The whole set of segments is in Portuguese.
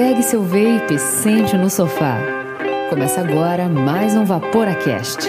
Pegue seu vape e sente no sofá. Começa agora mais um Vaporacast.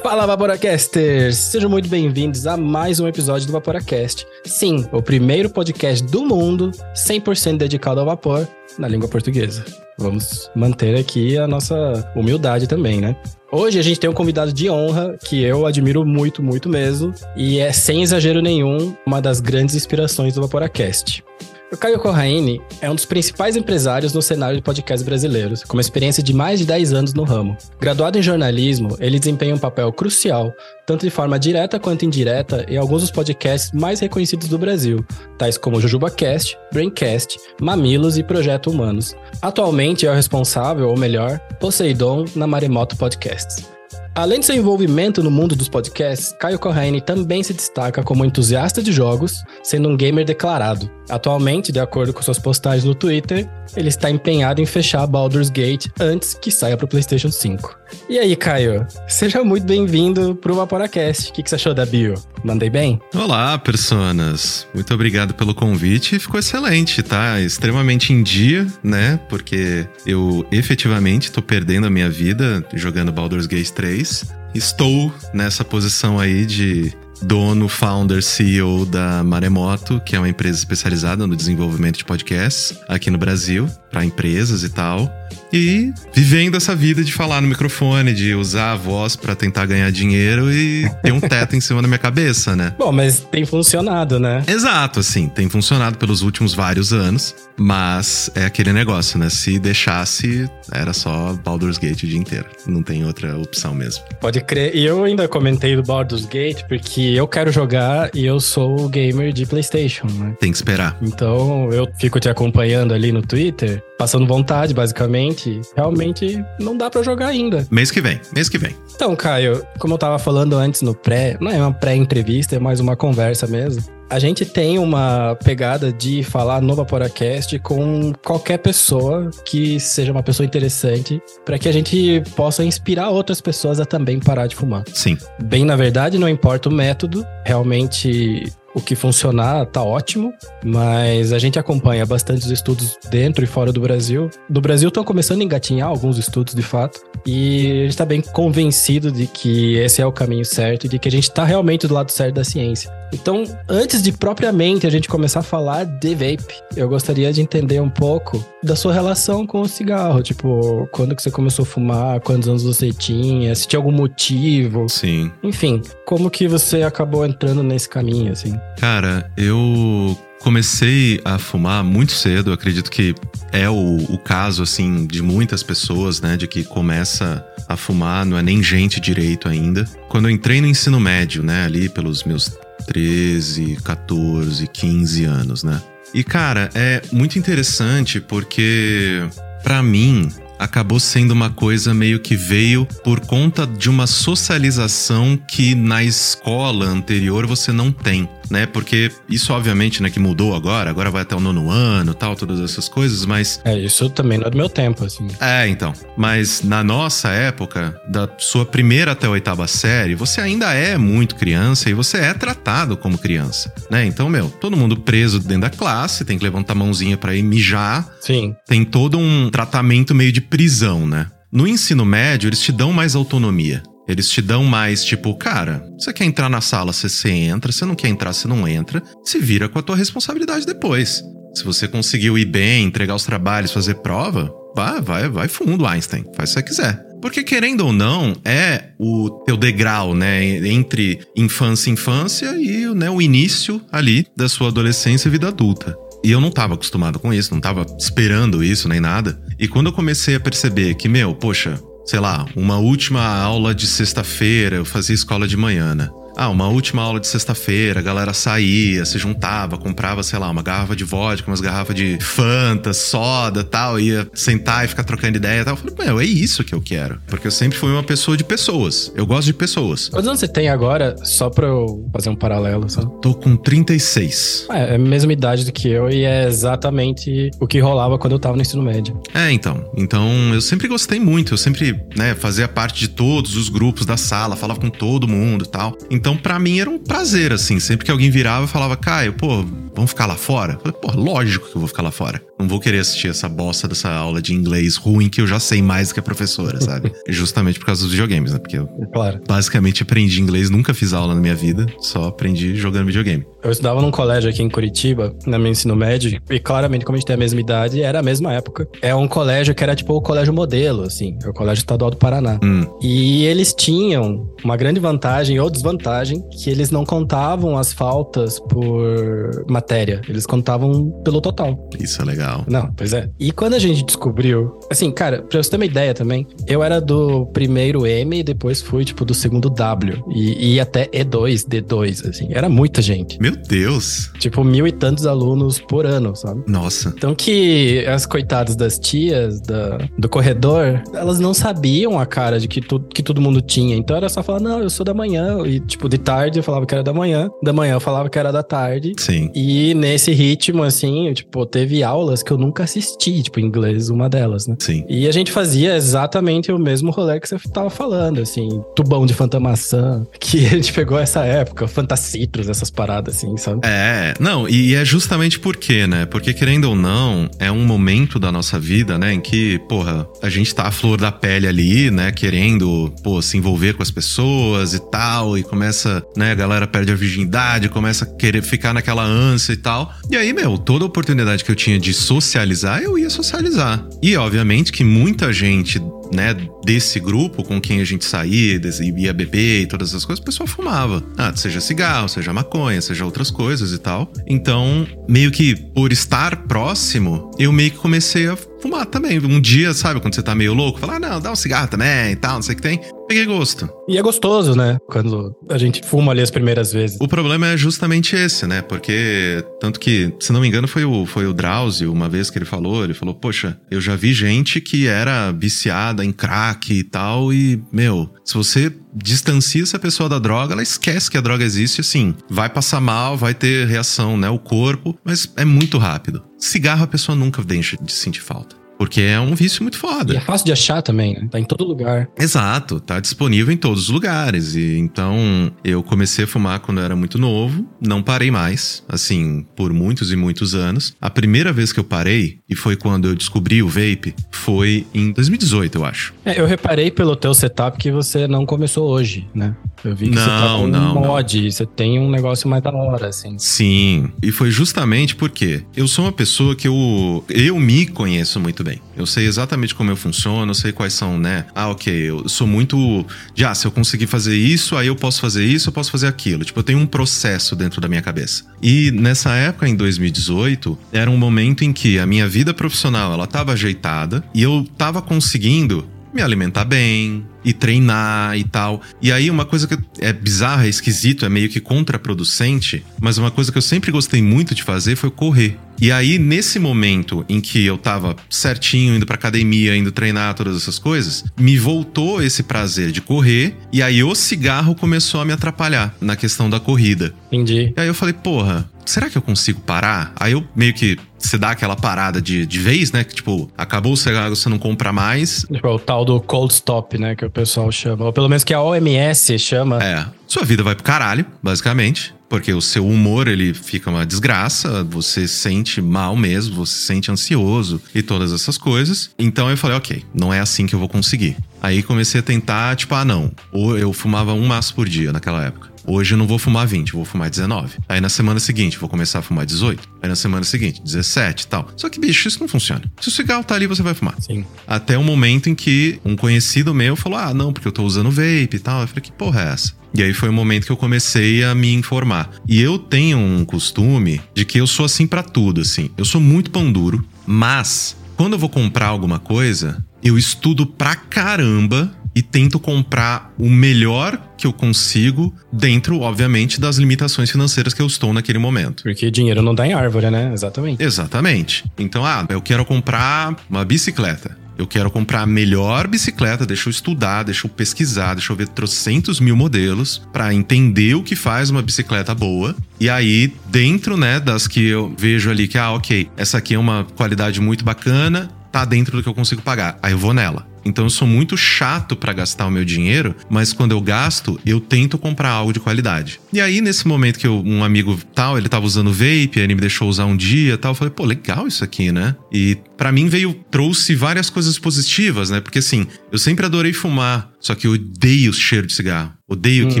Fala Vaporacasters! Sejam muito bem-vindos a mais um episódio do Vaporacast. Sim, o primeiro podcast do mundo 100% dedicado ao vapor na língua portuguesa. Vamos manter aqui a nossa humildade também, né? Hoje a gente tem um convidado de honra que eu admiro muito, muito mesmo, e é sem exagero nenhum uma das grandes inspirações do Vaporacast. O Caio Corraine é um dos principais empresários no cenário de podcasts brasileiros, com uma experiência de mais de 10 anos no ramo. Graduado em jornalismo, ele desempenha um papel crucial, tanto de forma direta quanto indireta, em alguns dos podcasts mais reconhecidos do Brasil, tais como JujubaCast, Braincast, Mamilos e Projeto Humanos. Atualmente é o responsável, ou melhor, Poseidon na Maremoto Podcasts. Além de seu envolvimento no mundo dos podcasts, Caio Corraine também se destaca como entusiasta de jogos, sendo um gamer declarado. Atualmente, de acordo com suas postagens no Twitter, ele está empenhado em fechar Baldur's Gate antes que saia para o PlayStation 5. E aí, Caio? Seja muito bem-vindo para o Vaporacast. O que, que você achou da bio? Mandei bem? Olá, personas. Muito obrigado pelo convite. Ficou excelente, tá? Extremamente em dia, né? Porque eu efetivamente tô perdendo a minha vida jogando Baldur's Gate 3. Estou nessa posição aí de dono, founder, CEO da Maremoto, que é uma empresa especializada no desenvolvimento de podcasts aqui no Brasil, para empresas e tal. E vivendo essa vida de falar no microfone, de usar a voz para tentar ganhar dinheiro e ter um teto em cima da minha cabeça, né? Bom, mas tem funcionado, né? Exato, assim, tem funcionado pelos últimos vários anos, mas é aquele negócio, né? Se deixasse, era só Baldur's Gate o dia inteiro. Não tem outra opção mesmo. Pode crer. E eu ainda comentei do Baldur's Gate porque eu quero jogar e eu sou gamer de PlayStation, né? Tem que esperar. Então eu fico te acompanhando ali no Twitter, passando vontade, basicamente. Realmente não dá para jogar ainda. Mês que vem, mês que vem. Então, Caio, como eu tava falando antes no pré, não é uma pré-entrevista, é mais uma conversa mesmo. A gente tem uma pegada de falar no Vaporacast com qualquer pessoa que seja uma pessoa interessante, para que a gente possa inspirar outras pessoas a também parar de fumar. Sim. Bem, na verdade, não importa o método, realmente o que funcionar tá ótimo, mas a gente acompanha bastante estudos dentro e fora do Brasil. Do Brasil estão começando a engatinhar alguns estudos de fato, e a gente está bem convencido de que esse é o caminho certo e de que a gente está realmente do lado certo da ciência. Então, antes de propriamente a gente começar a falar de vape, eu gostaria de entender um pouco da sua relação com o cigarro. Tipo, quando que você começou a fumar, quantos anos você tinha, se tinha algum motivo. Sim. Enfim, como que você acabou entrando nesse caminho, assim? Cara, eu comecei a fumar muito cedo. Acredito que é o, o caso, assim, de muitas pessoas, né? De que começa a fumar, não é nem gente direito ainda. Quando eu entrei no ensino médio, né? Ali pelos meus 13, 14, 15 anos, né? E cara, é muito interessante porque para mim acabou sendo uma coisa meio que veio por conta de uma socialização que na escola anterior você não tem né? Porque isso, obviamente, né, que mudou agora, agora vai até o nono ano tal, todas essas coisas, mas. É, isso também não é do meu tempo, assim. É, então. Mas na nossa época, da sua primeira até a oitava série, você ainda é muito criança e você é tratado como criança, né? Então, meu, todo mundo preso dentro da classe, tem que levantar a mãozinha para ir mijar. Sim. Tem todo um tratamento meio de prisão, né? No ensino médio, eles te dão mais autonomia. Eles te dão mais, tipo, cara, você quer entrar na sala, você, você entra, você não quer entrar, você não entra, se vira com a tua responsabilidade depois. Se você conseguiu ir bem, entregar os trabalhos, fazer prova, vai, vai, vai fundo, Einstein, faz o que você quiser. Porque querendo ou não, é o teu degrau, né, entre infância e infância e né, o início ali da sua adolescência e vida adulta. E eu não estava acostumado com isso, não estava esperando isso nem nada. E quando eu comecei a perceber que, meu, poxa, sei lá, uma última aula de sexta-feira, eu fazia escola de manhã, né? Ah, uma última aula de sexta-feira, a galera saía, se juntava, comprava, sei lá, uma garrafa de vodka, umas garrafas de Fanta, soda tal, ia sentar e ficar trocando ideia e tal. Eu falei, meu, é isso que eu quero. Porque eu sempre fui uma pessoa de pessoas. Eu gosto de pessoas. Quantos anos você tem agora, só pra eu fazer um paralelo, só? Tô com 36. É, é a mesma idade do que eu e é exatamente o que rolava quando eu tava no ensino médio. É, então. Então, eu sempre gostei muito. Eu sempre, né, fazia parte de todos os grupos da sala, falava com todo mundo e tal. Então, para mim era um prazer, assim. Sempre que alguém virava, falava, Caio, pô, Vamos ficar lá fora? Eu falei, pô, lógico que eu vou ficar lá fora. Não vou querer assistir essa bosta dessa aula de inglês ruim que eu já sei mais do que a professora, sabe? Justamente por causa dos videogames, né? Porque eu Claro. basicamente aprendi inglês, nunca fiz aula na minha vida, só aprendi jogando videogame. Eu estudava num colégio aqui em Curitiba, na minha ensino médio, e claramente, como a gente tem a mesma idade, era a mesma época. É um colégio que era tipo o colégio modelo, assim, é o Colégio Estadual do Paraná. Hum, E eles tinham uma grande vantagem ou desvantagem, que eles não contavam as faltas por matéria, eles contavam pelo total. isso é legal. Não, pois é. E quando a gente descobriu, assim, cara, pra você ter uma ideia também, eu era do primeiro M e depois fui, tipo, do segundo W. E, e até E2, D2, assim. Era muita gente. Meu Deus! Tipo, mil e tantos alunos por ano, sabe? Nossa. Então que as coitadas das tias da, do corredor, elas não sabiam a cara de que, tu, que todo mundo tinha. Então era só falar, não, eu sou da manhã. E, tipo, de tarde eu falava que era da manhã. Da manhã eu falava que era da tarde. Sim. E nesse ritmo, assim, eu, tipo, teve aulas que eu nunca assisti, tipo, em inglês, uma delas, né? Sim. E a gente fazia exatamente o mesmo rolê que você tava falando, assim, tubão de fantamaçã, que a gente pegou essa época, fantacitros, essas paradas, assim, sabe? É, não, e é justamente por quê, né? Porque querendo ou não, é um momento da nossa vida, né, em que, porra, a gente tá à flor da pele ali, né, querendo, pô, se envolver com as pessoas e tal, e começa, né, a galera perde a virgindade, começa a querer ficar naquela ânsia e tal. E aí, meu, toda oportunidade que eu tinha de socializar, eu ia socializar. E obviamente que muita gente né, desse grupo com quem a gente saía, ia beber e todas essas coisas, o pessoal fumava. Ah, seja cigarro, seja maconha, seja outras coisas e tal. Então, meio que por estar próximo, eu meio que comecei a fumar também. Um dia, sabe, quando você tá meio louco, falar, ah, não, dá um cigarro também e tal, não sei o que tem. Peguei gosto. E é gostoso, né? Quando a gente fuma ali as primeiras vezes. O problema é justamente esse, né? Porque, tanto que, se não me engano, foi o, foi o Drauzio, uma vez que ele falou, ele falou, poxa, eu já vi gente que era viciada em crack e tal, e, meu, se você distancia essa pessoa da droga, ela esquece que a droga existe, assim, vai passar mal, vai ter reação, né? O corpo, mas é muito rápido. Cigarro a pessoa nunca deixa de sentir falta. Porque é um vício muito foda. E é fácil de achar também, né? Tá em todo lugar. Exato, tá disponível em todos os lugares. E então eu comecei a fumar quando eu era muito novo, não parei mais, assim, por muitos e muitos anos. A primeira vez que eu parei, e foi quando eu descobri o vape, foi em 2018, eu acho. É, eu reparei pelo teu setup que você não começou hoje, né? Eu vi que você tá Não, com não, um não. mod, você tem um negócio mais da hora, assim. Sim, e foi justamente porque eu sou uma pessoa que eu, eu me conheço muito bem. Eu sei exatamente como eu funciono, eu sei quais são, né? Ah, ok, eu sou muito de, ah, se eu conseguir fazer isso, aí eu posso fazer isso, eu posso fazer aquilo. Tipo, eu tenho um processo dentro da minha cabeça. E nessa época, em 2018, era um momento em que a minha vida profissional, ela tava ajeitada e eu tava conseguindo me alimentar bem e treinar e tal. E aí uma coisa que é bizarra, é esquisito, é meio que contraproducente, mas uma coisa que eu sempre gostei muito de fazer foi correr. E aí nesse momento em que eu tava certinho indo pra academia, indo treinar todas essas coisas, me voltou esse prazer de correr e aí o cigarro começou a me atrapalhar na questão da corrida. Entendi. E aí eu falei, porra, será que eu consigo parar? Aí eu meio que você dá aquela parada de, de vez, né? Que tipo, acabou o cigarro, você não compra mais. Tipo, o tal do cold stop, né? Que o pessoal chama. Ou pelo menos que a OMS chama. É, sua vida vai pro caralho, basicamente. Porque o seu humor, ele fica uma desgraça, você se sente mal mesmo, você se sente ansioso e todas essas coisas. Então eu falei, ok, não é assim que eu vou conseguir. Aí comecei a tentar, tipo, ah, não. Ou eu fumava um maço por dia naquela época. Hoje eu não vou fumar 20, eu vou fumar 19. Aí na semana seguinte vou começar a fumar 18. Aí na semana seguinte, 17 e tal. Só que, bicho, isso não funciona. Se o cigarro tá ali, você vai fumar. Sim. Até o momento em que um conhecido meu falou: Ah, não, porque eu tô usando vape e tal. Eu falei: Que porra é essa? E aí foi o momento que eu comecei a me informar. E eu tenho um costume de que eu sou assim pra tudo, assim. Eu sou muito pão duro, mas quando eu vou comprar alguma coisa, eu estudo pra caramba e tento comprar o melhor que eu consigo dentro, obviamente, das limitações financeiras que eu estou naquele momento. Porque dinheiro não dá em árvore, né? Exatamente. Exatamente. Então, ah, eu quero comprar uma bicicleta. Eu quero comprar a melhor bicicleta, deixa eu estudar, deixa eu pesquisar, deixa eu ver trocentos mil modelos pra entender o que faz uma bicicleta boa. E aí, dentro, né, das que eu vejo ali que, ah, ok, essa aqui é uma qualidade muito bacana, tá dentro do que eu consigo pagar. Aí eu vou nela. Então eu sou muito chato para gastar o meu dinheiro, mas quando eu gasto, eu tento comprar algo de qualidade. E aí, nesse momento que eu, um amigo tal, ele tava usando vape, ele me deixou usar um dia tal, eu falei, pô, legal isso aqui, né? E para mim veio, trouxe várias coisas positivas, né? Porque assim, eu sempre adorei fumar, só que eu odeio o cheiro de cigarro. Odeio hum. que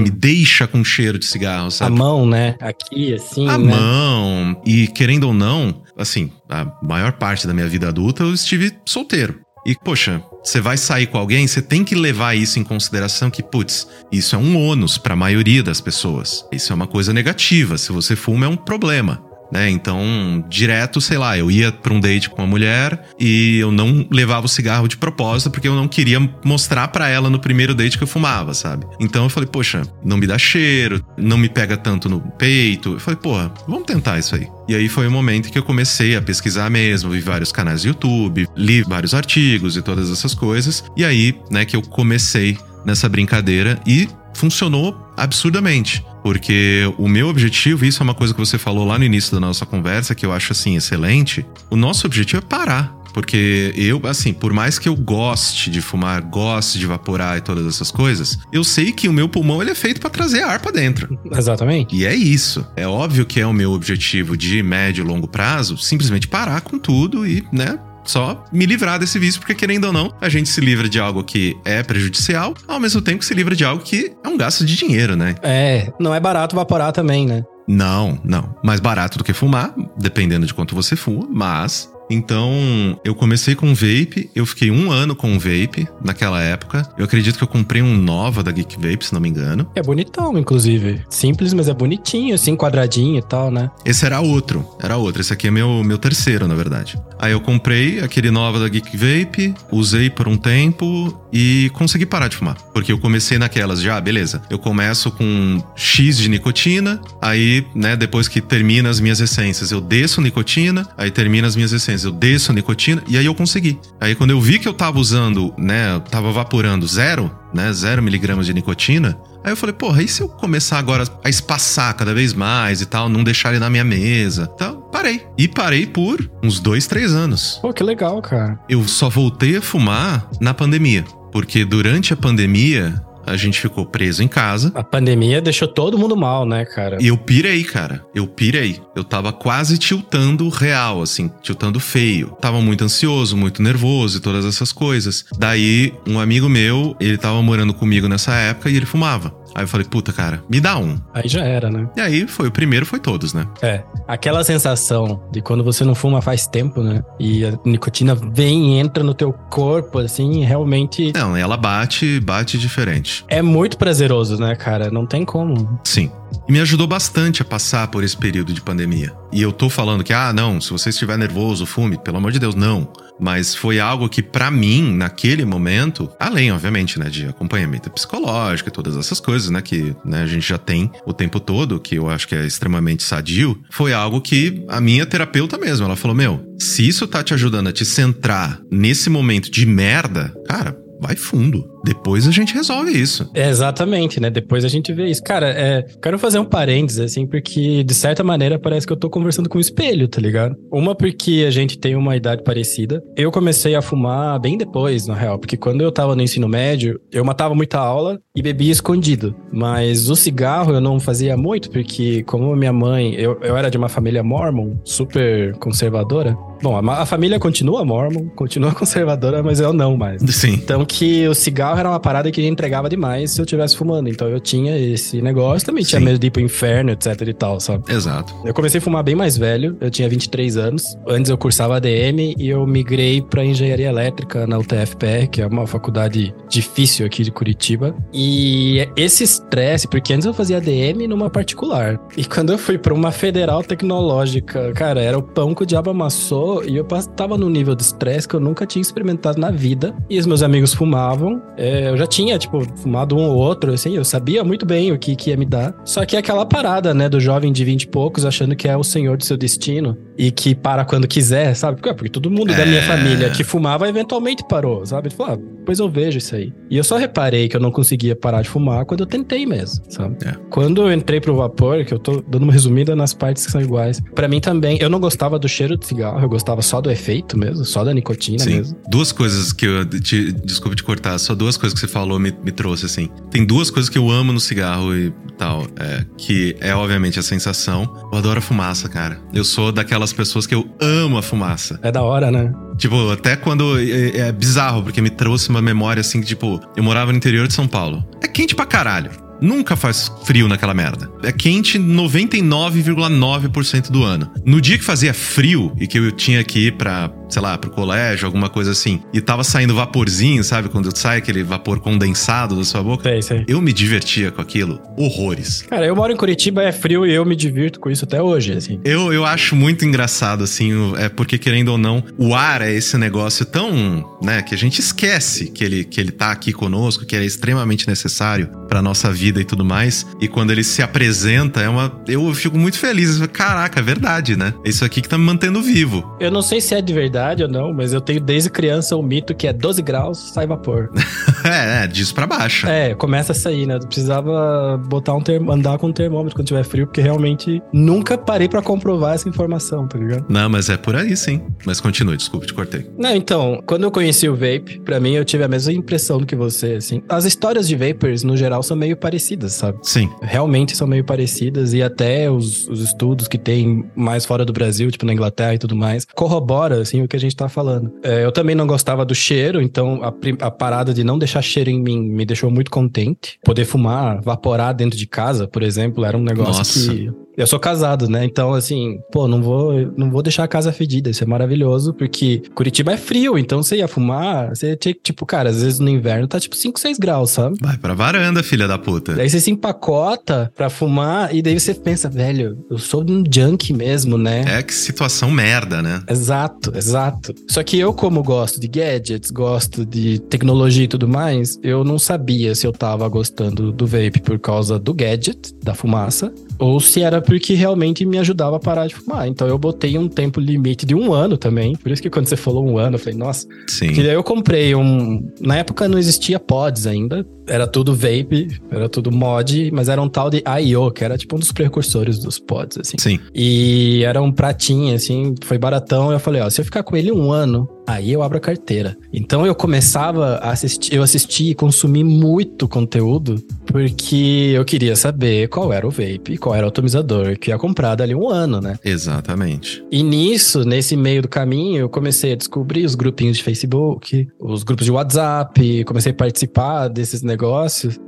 me deixa com cheiro de cigarro, sabe? A mão, né? Aqui, assim. A né? mão. E querendo ou não, assim, a maior parte da minha vida adulta eu estive solteiro. E, poxa, você vai sair com alguém, você tem que levar isso em consideração que, putz, isso é um ônus para a maioria das pessoas. Isso é uma coisa negativa. Se você fuma, é um problema né? Então, direto, sei lá, eu ia para um date com uma mulher e eu não levava o cigarro de propósito porque eu não queria mostrar para ela no primeiro date que eu fumava, sabe? Então eu falei, poxa, não me dá cheiro, não me pega tanto no peito. Eu falei, porra, vamos tentar isso aí. E aí foi o momento que eu comecei a pesquisar mesmo, vi vários canais do YouTube, li vários artigos e todas essas coisas. E aí, né, que eu comecei nessa brincadeira e funcionou absurdamente. Porque o meu objetivo, e isso é uma coisa que você falou lá no início da nossa conversa, que eu acho assim excelente. O nosso objetivo é parar. Porque eu, assim, por mais que eu goste de fumar, goste de evaporar e todas essas coisas, eu sei que o meu pulmão ele é feito para trazer ar para dentro. Exatamente. E é isso. É óbvio que é o meu objetivo de médio e longo prazo, simplesmente parar com tudo e, né, só me livrar desse vício, porque querendo ou não, a gente se livra de algo que é prejudicial, ao mesmo tempo que se livra de algo que é um gasto de dinheiro, né? É, não é barato vaporar também, né? Não, não. Mais barato do que fumar, dependendo de quanto você fuma, mas então, eu comecei com vape, eu fiquei um ano com vape naquela época. Eu acredito que eu comprei um Nova da Geek Vape, se não me engano. É bonitão, inclusive. Simples, mas é bonitinho, assim, quadradinho e tal, né? Esse era outro, era outro. Esse aqui é meu, meu terceiro, na verdade. Aí eu comprei aquele Nova da Geek Vape, usei por um tempo e consegui parar de fumar. Porque eu comecei naquelas já, beleza. Eu começo com X de nicotina, aí, né, depois que termina as minhas essências, eu desço nicotina, aí termina as minhas essências eu desço a nicotina e aí eu consegui. Aí quando eu vi que eu tava usando, né, tava vaporando zero, né, zero miligramas de nicotina, aí eu falei, porra, e se eu começar agora a espaçar cada vez mais e tal, não deixar ele na minha mesa? Então, parei. E parei por uns dois, três anos. Pô, que legal, cara. Eu só voltei a fumar na pandemia. Porque durante a pandemia, a gente ficou preso em casa. A pandemia deixou todo mundo mal, né, cara? E eu pirei, cara. Eu pirei. Eu tava quase tiltando real, assim, tiltando feio. Tava muito ansioso, muito nervoso e todas essas coisas. Daí, um amigo meu, ele tava morando comigo nessa época e ele fumava. Aí eu falei, puta, cara, me dá um. Aí já era, né? E aí foi o primeiro, foi todos, né? É. Aquela sensação de quando você não fuma faz tempo, né? E a nicotina vem e entra no teu corpo, assim, realmente. Não, ela bate, bate diferente. É muito prazeroso, né, cara? Não tem como. Sim. E me ajudou bastante a passar por esse período de pandemia. E eu tô falando que, ah, não, se você estiver nervoso, fume. Pelo amor de Deus, não mas foi algo que para mim naquele momento, além obviamente, né, de acompanhamento psicológico e todas essas coisas, né, que né, a gente já tem o tempo todo, que eu acho que é extremamente sadio, foi algo que a minha terapeuta mesmo, ela falou: "Meu, se isso tá te ajudando a te centrar nesse momento de merda, cara, vai fundo. Depois a gente resolve isso. É, exatamente, né? Depois a gente vê isso. Cara, é, quero fazer um parênteses, assim, porque de certa maneira parece que eu tô conversando com um espelho, tá ligado? Uma porque a gente tem uma idade parecida. Eu comecei a fumar bem depois, na real, porque quando eu tava no ensino médio, eu matava muita aula e bebia escondido. Mas o cigarro eu não fazia muito, porque como minha mãe, eu, eu era de uma família mormon, super conservadora. Bom, a, a família continua mormon, continua conservadora, mas eu não mais. Sim. Então que o cigarro era uma parada que entregava demais se eu tivesse fumando. Então eu tinha esse negócio, também tinha Sim. medo de ir pro inferno, etc e tal, sabe? Exato. Eu comecei a fumar bem mais velho, eu tinha 23 anos. Antes eu cursava ADM e eu migrei para engenharia elétrica na UTFPR, que é uma faculdade difícil aqui de Curitiba. E esse estresse, porque antes eu fazia ADM numa particular. E quando eu fui para uma federal tecnológica, cara, era o pão que o diabo amassou e eu tava num nível de estresse que eu nunca tinha experimentado na vida. E os meus amigos fumavam. É, eu já tinha, tipo, fumado um ou outro, assim, eu sabia muito bem o que, que ia me dar. Só que é aquela parada, né, do jovem de 20 e poucos achando que é o senhor do seu destino e que para quando quiser, sabe? Porque, porque todo mundo da minha é. família que fumava eventualmente parou, sabe? Falou, ah, depois eu vejo isso aí. E eu só reparei que eu não conseguia parar de fumar quando eu tentei mesmo, sabe? É. Quando eu entrei pro vapor, que eu tô dando uma resumida nas partes que são iguais. Pra mim também, eu não gostava do cheiro de cigarro, eu gostava só do efeito mesmo, só da nicotina Sim. mesmo. Duas coisas que eu. Te, desculpa te cortar, só duas coisas que você falou me, me trouxe, assim. Tem duas coisas que eu amo no cigarro e tal. É, que é, obviamente, a sensação. Eu adoro a fumaça, cara. Eu sou daquelas pessoas que eu amo a fumaça. É da hora, né? Tipo, até quando. É, é bizarro, porque me trouxe uma memória assim que, tipo, eu morava no interior de São Paulo. É quente pra caralho. Nunca faz frio naquela merda. É quente 99,9% do ano. No dia que fazia frio e que eu tinha que ir pra, sei lá, pro colégio, alguma coisa assim, e tava saindo vaporzinho, sabe? Quando sai aquele vapor condensado da sua boca. Sei, sei. Eu me divertia com aquilo. Horrores. Cara, eu moro em Curitiba, é frio e eu me divirto com isso até hoje, assim. Eu, eu acho muito engraçado, assim, é porque, querendo ou não, o ar é esse negócio tão, né, que a gente esquece que ele, que ele tá aqui conosco, que ele é extremamente necessário pra nossa vida e tudo mais. E quando ele se apresenta, é uma. Eu fico muito feliz. Caraca, é verdade, né? É isso aqui que tá me mantendo vivo. Eu não sei se é de verdade ou não, mas eu tenho desde criança o mito que é 12 graus, sai vapor. é, é, disso pra baixo. É, começa a sair, né? Precisava botar um termo, andar com um termômetro quando tiver frio, porque realmente nunca parei pra comprovar essa informação, tá ligado? Não, mas é por aí, sim. Mas continue, desculpa, te cortei. Não, então, quando eu conheci o vape, pra mim eu tive a mesma impressão do que você, assim. As histórias de vapers, no geral, são meio parecidas, sabe? Sim. Realmente são meio parecidas e até os, os estudos que tem mais fora do Brasil, tipo na Inglaterra e tudo mais, corrobora, assim, o que a gente tá falando. É, eu também não gostava do cheiro, então a, a parada de não deixar cheiro em mim me deixou muito contente. Poder fumar, vaporar dentro de casa, por exemplo, era um negócio Nossa. que eu sou casado, né? Então, assim, pô, não vou, não vou deixar a casa fedida. Isso é maravilhoso, porque Curitiba é frio, então você ia fumar, você tinha, que, tipo, cara, às vezes no inverno tá tipo 5, 6 graus, sabe? Vai pra varanda, filha da puta. Daí você se empacota pra fumar e daí você pensa, velho, eu sou um junk mesmo, né? É que situação merda, né? Exato, exato. Só que eu, como gosto de gadgets, gosto de tecnologia e tudo mais, eu não sabia se eu tava gostando do vape por causa do gadget, da fumaça, ou se era porque realmente me ajudava a parar de fumar. Então eu botei um tempo limite de um ano também. Por isso que quando você falou um ano, eu falei, nossa. Sim. Daí eu comprei um. Na época não existia pods ainda. Era tudo vape, era tudo mod, mas era um tal de IO, que era tipo um dos precursores dos pods, assim. Sim. E era um pratinho, assim, foi baratão. Eu falei, ó, se eu ficar com ele um ano, aí eu abro a carteira. Então eu começava a assistir, eu assisti e consumi muito conteúdo, porque eu queria saber qual era o vape, qual era o atomizador que eu ia comprar dali um ano, né? Exatamente. E nisso, nesse meio do caminho, eu comecei a descobrir os grupinhos de Facebook, os grupos de WhatsApp, comecei a participar desses negócios.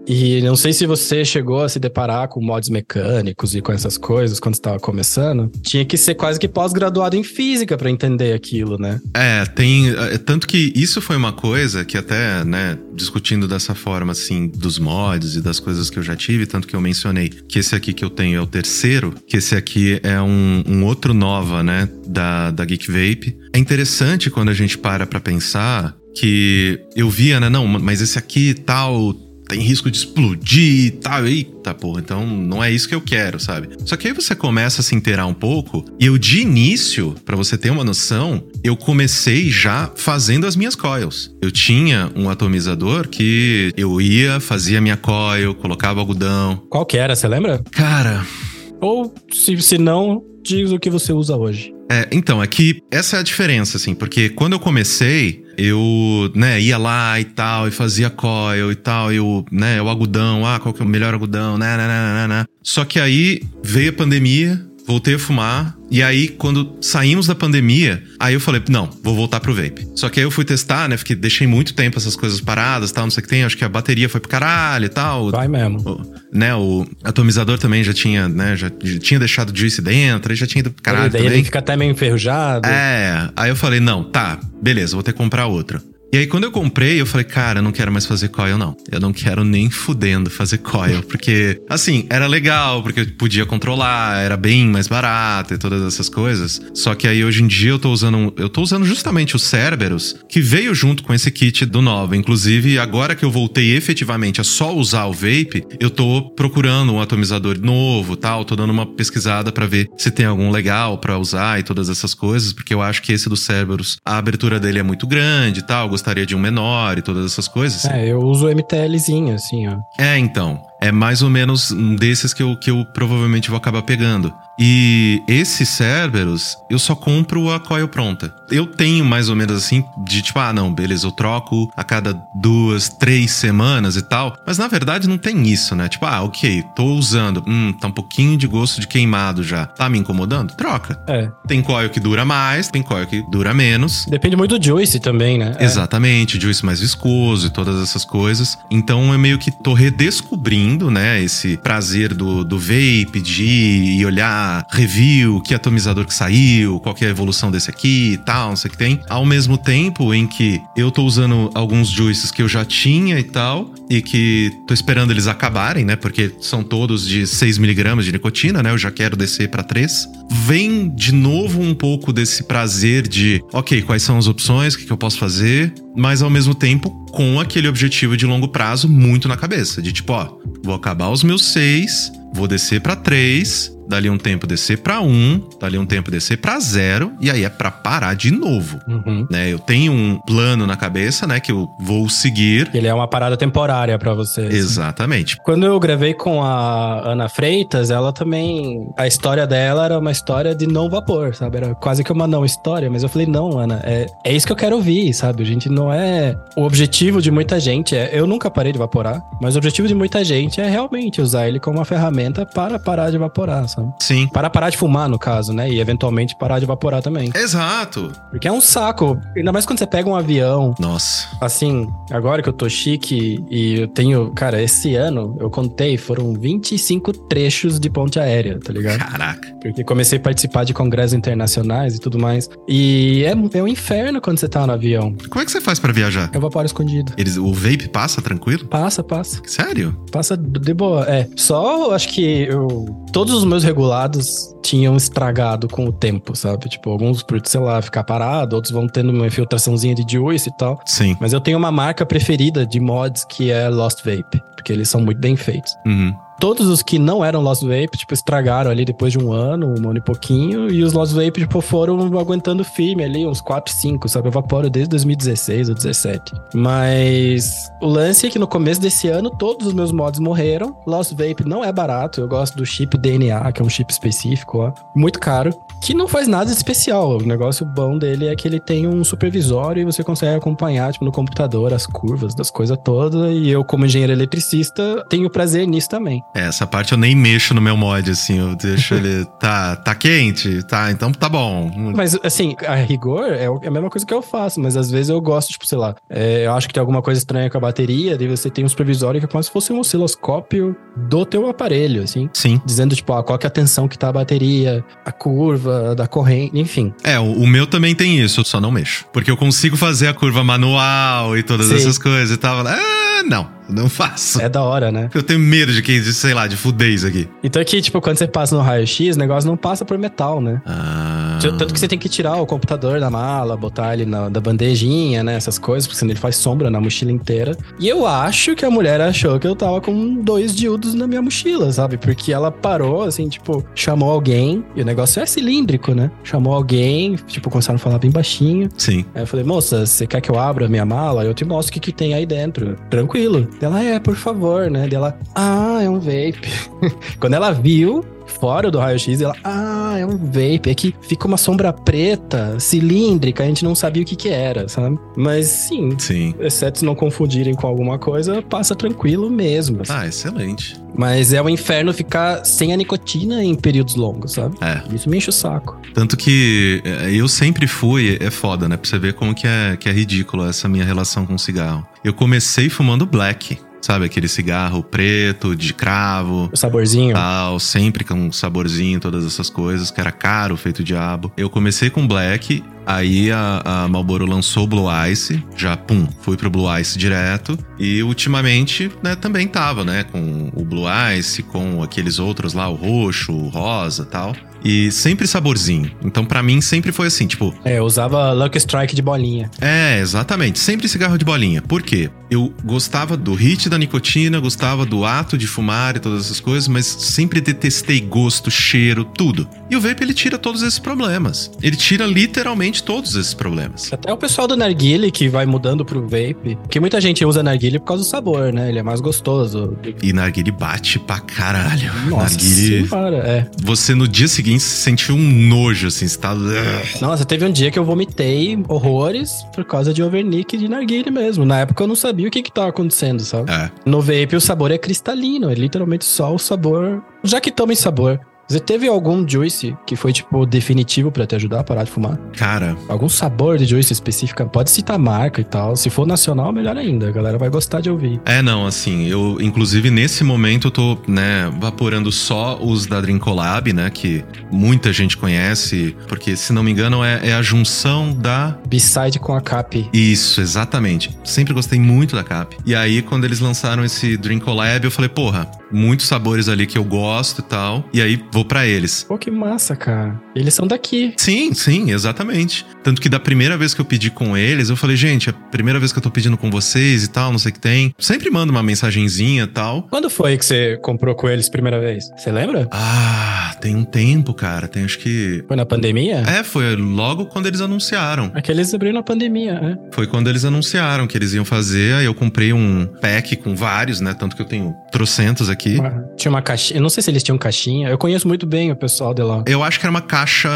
E não sei se você chegou a se deparar com mods mecânicos e com essas coisas quando estava começando. Tinha que ser quase que pós-graduado em física para entender aquilo, né? É, tem. é, Tanto que isso foi uma coisa que até, né, discutindo dessa forma, assim, dos mods e das coisas que eu já tive, tanto que eu mencionei que esse aqui que eu tenho é o terceiro, que esse aqui é um, um outro nova, né, da, da Geek Vape. É interessante quando a gente para pra pensar que eu via, né, não, mas esse aqui tal. Tem risco de explodir e tal. Eita, porra, então não é isso que eu quero, sabe? Só que aí você começa a se inteirar um pouco. E eu, de início, pra você ter uma noção, eu comecei já fazendo as minhas coils. Eu tinha um atomizador que eu ia, fazia minha coil, colocava algodão. Qual que era, você lembra? Cara, Ou, se, se não, diz o que você usa hoje. É, então, é que essa é a diferença, assim, porque quando eu comecei, eu, né, ia lá e tal, e fazia coil e tal, eu, né, o algodão, ah, qual que é o melhor algodão, né, né, né, né, né. Só que aí veio a pandemia, voltei a fumar, e aí quando saímos da pandemia, aí eu falei, não, vou voltar pro vape. Só que aí eu fui testar, né, fiquei, deixei muito tempo essas coisas paradas, tal, não sei o que tem, acho que a bateria foi pro caralho e tal, Vai mesmo. o, né, o atomizador também já tinha, né, já, já tinha deixado juice dentro, aí já tinha ido pro caralho daí também. ele fica até meio enferrujado. É, aí eu falei, não, tá, beleza, vou ter que comprar outra. E aí, quando eu comprei, eu falei, cara, eu não quero mais fazer coil, não. Eu não quero nem fudendo fazer coil. Porque, assim, era legal, porque eu podia controlar, era bem mais barato e todas essas coisas. Só que aí, hoje em dia, eu tô usando. Eu tô usando justamente o Cerberus, que veio junto com esse kit do Nova. Inclusive, agora que eu voltei efetivamente a só usar o vape, eu tô procurando um atomizador novo tal. Tô dando uma pesquisada pra ver se tem algum legal pra usar e todas essas coisas, porque eu acho que esse do Cerberus, a abertura dele é muito grande e tal. Gostaria de um menor e todas essas coisas. É, eu uso MTLzinho, assim, ó. É, então. É mais ou menos um desses que eu, que eu provavelmente vou acabar pegando. E esses Cerberus, eu só compro a coil pronta. Eu tenho mais ou menos assim, de tipo, ah, não, beleza, eu troco a cada duas, três semanas e tal. Mas na verdade não tem isso, né? Tipo, ah, ok, tô usando, hum, tá um pouquinho de gosto de queimado já. Tá me incomodando? Troca. É. Tem coil que dura mais, tem coil que dura menos. Depende muito do juice também, né? É. Exatamente, juice mais viscoso e todas essas coisas. Então eu meio que tô redescobrindo, né, esse prazer do, do vape, de e olhar review, que atomizador que saiu, qual que é a evolução desse aqui e tal, não sei o que tem. Ao mesmo tempo em que eu tô usando alguns juices que eu já tinha e tal, e que tô esperando eles acabarem, né? Porque são todos de 6mg de nicotina, né? Eu já quero descer para 3. Vem de novo um pouco desse prazer de, ok, quais são as opções, o que, que eu posso fazer, mas ao mesmo tempo com aquele objetivo de longo prazo muito na cabeça, de tipo, ó, vou acabar os meus 6, vou descer para 3, dali um tempo descer para 1, dali um tempo descer para 0 e aí é para parar de novo, Uhum. né? Eu tenho um plano na cabeça, né, que eu vou seguir. Ele é uma parada temporária pra você. assim. Exatamente. Quando eu gravei com a Ana Freitas, ela também. A história dela era uma história de não vapor, sabe? Era quase que uma não história, mas eu falei, não, Ana, é, é isso que eu quero ouvir, sabe? A gente não é. O objetivo de muita gente é. Eu nunca parei de evaporar, mas o objetivo de muita gente é realmente usar ele como uma ferramenta para parar de evaporar, sabe? Sim. Para parar de fumar, no caso, né? E eventualmente parar de evaporar também. Exato. Porque é um saco. Ainda mais quando você pega um avião, Nossa. Assim, agora que eu tô chique e eu tenho. Cara, esse ano eu contei, foram 25 trechos de ponte aérea, tá ligado? Caraca. Porque comecei a participar de congressos internacionais e tudo mais. E é, é um inferno quando você tá no avião. Como é que você faz pra viajar? Eu vaporo escondido. Eles, o vape passa tranquilo? Passa, passa. Sério? Passa de boa. É. Só acho que eu. Todos os meus regulados tinham estragado com o tempo, sabe? Tipo, alguns por, sei lá, ficar parado, outros vão tendo uma infiltraçãozinha de juice e tal. Sim. Mas eu tenho uma marca preferida de mods que é Lost Vape, porque eles são muito bem feitos. Uhum. Todos os que não eram Lost Vape, tipo, estragaram ali depois de um ano, um ano e pouquinho, e os Lost Vape, tipo, foram aguentando firme ali, uns 4, 5, sabe? Eu vaporo desde 2016 ou 17. Mas o lance é que no começo desse ano, todos os meus mods morreram. Lost Vape não é barato, eu gosto do chip DNA, que é um chip específico, ó. Muito caro. Que não faz nada de especial. O negócio bom dele é que ele tem um supervisório e você consegue acompanhar, tipo, no computador, as curvas das coisas todas. E eu, como engenheiro eletricista, tenho prazer nisso também. É, essa parte eu nem mexo no meu mod, assim. Eu deixo ele. Tá, tá quente? Tá, então tá bom. Mas, assim, a rigor é é a mesma coisa que eu faço, mas às vezes eu gosto, tipo, sei lá, é, eu acho que tem alguma coisa estranha com a bateria, daí você tem um supervisório que é como se fosse um osciloscópio do teu aparelho, assim. Sim. Dizendo, tipo, ah, qual que é a tensão que tá a bateria, a curva da corrente, enfim. É, o, o meu também tem isso, eu só não mexo. Porque eu consigo fazer a curva manual e todas Sim. essas coisas e tal. Ah, não, não faço. É da hora, né? Eu tenho medo de que, de, sei lá, de fudez aqui. Então aqui, tipo, quando você passa no raio-x, o negócio não passa por metal, né? Ah. Tanto que você tem que tirar o computador da mala, botar ele na da bandejinha, né? Essas coisas, porque senão ele faz sombra na mochila inteira. E eu acho que a mulher achou que eu tava com dois diodos na minha mochila, sabe? Porque ela parou, assim, tipo, chamou alguém. E o negócio é cilíndrico, né? Chamou alguém, tipo, começaram a falar bem baixinho. Sim. Aí eu falei, moça, você quer que eu abra a minha mala? Eu te mostro o que, que tem aí dentro. Tranquilo. Ela, é, por favor, né? Ela, ah, é um vape. Quando ela viu, fora do raio-x, ela, ah, é um vape. É que fica uma sombra preta, cilíndrica, a gente não sabia o que que era, sabe? Mas sim, Sim. exceto se não confundirem com alguma coisa, passa tranquilo mesmo. assim. Ah, excelente. Mas é um inferno ficar sem a nicotina em períodos longos, sabe? É. Isso me enche o saco. Tanto que é, eu sempre fui, é foda, né? Pra você ver como que é, que é ridículo essa minha relação com cigarro. Eu comecei fumando black, sabe? Aquele cigarro preto, de cravo. O saborzinho. Tal, sempre com um saborzinho, todas essas coisas, que era caro, feito diabo. Eu comecei com black, aí a, a Marlboro lançou o Blue Ice, já pum, fui pro Blue Ice direto. E ultimamente, né, também tava, né, com o Blue Ice, com aqueles outros lá, o roxo, o rosa tal. E sempre saborzinho. Então, pra mim, sempre foi assim, tipo, É, eu usava Lucky Strike de bolinha. é, exatamente. Sempre cigarro de bolinha. Por quê? Eu gostava do hit da nicotina, gostava do ato de fumar e todas essas coisas, mas sempre detestei gosto, cheiro, tudo. E o vape, ele tira todos esses problemas. Ele tira literalmente absolutamente todos esses problemas. Até o pessoal do narguile que vai mudando pro vape, porque muita gente usa narguile por causa do sabor, né? Ele é mais gostoso. E narguile bate pra caralho. Nossa narguile, senhora, é. você no dia seguinte sentiu um nojo, assim, você tá... Nossa, teve um dia que eu vomitei horrores por causa de overnick de narguile mesmo. Na época eu não sabia o que que tava acontecendo, sabe? É. No vape o sabor é cristalino, é literalmente só o sabor. Já que toma em sabor. Você teve algum juice que foi, tipo, definitivo pra te ajudar a parar de fumar? Cara, Algum sabor de juice específica? Pode citar marca e tal. Se for nacional, melhor ainda. A galera vai gostar de ouvir. É, não, assim, eu, inclusive nesse momento eu tô, né, vaporando só os da Drinkolab, né, que muita gente conhece, porque se não me engano é, é a junção da. B-side com a cap. Isso, exatamente. Sempre gostei muito da Cap. E aí, quando eles lançaram esse Drinkolab, eu falei, porra, muitos sabores ali que eu gosto e tal, e aí vou pra eles. Pô, que massa, cara. Eles são daqui. Sim, sim, exatamente. Tanto que da primeira vez que eu pedi com eles, eu falei, gente, é a primeira vez que eu tô pedindo com vocês e tal, não sei o que tem. Sempre mando uma mensagenzinha e tal. Quando foi que você comprou com eles primeira vez? Você lembra? Ah, tem um tempo, cara. Tem acho que. Foi na pandemia? É, foi logo quando eles anunciaram. Aqueles abriram na pandemia, né? Foi quando eles anunciaram que eles iam fazer. Aí eu comprei um pack com vários, né? Tanto que eu tenho trocentos aqui. Tinha uma caixinha. Eu não sei se eles tinham caixinha. Eu conheço muito bem o pessoal de lá. Eu acho que era uma caixa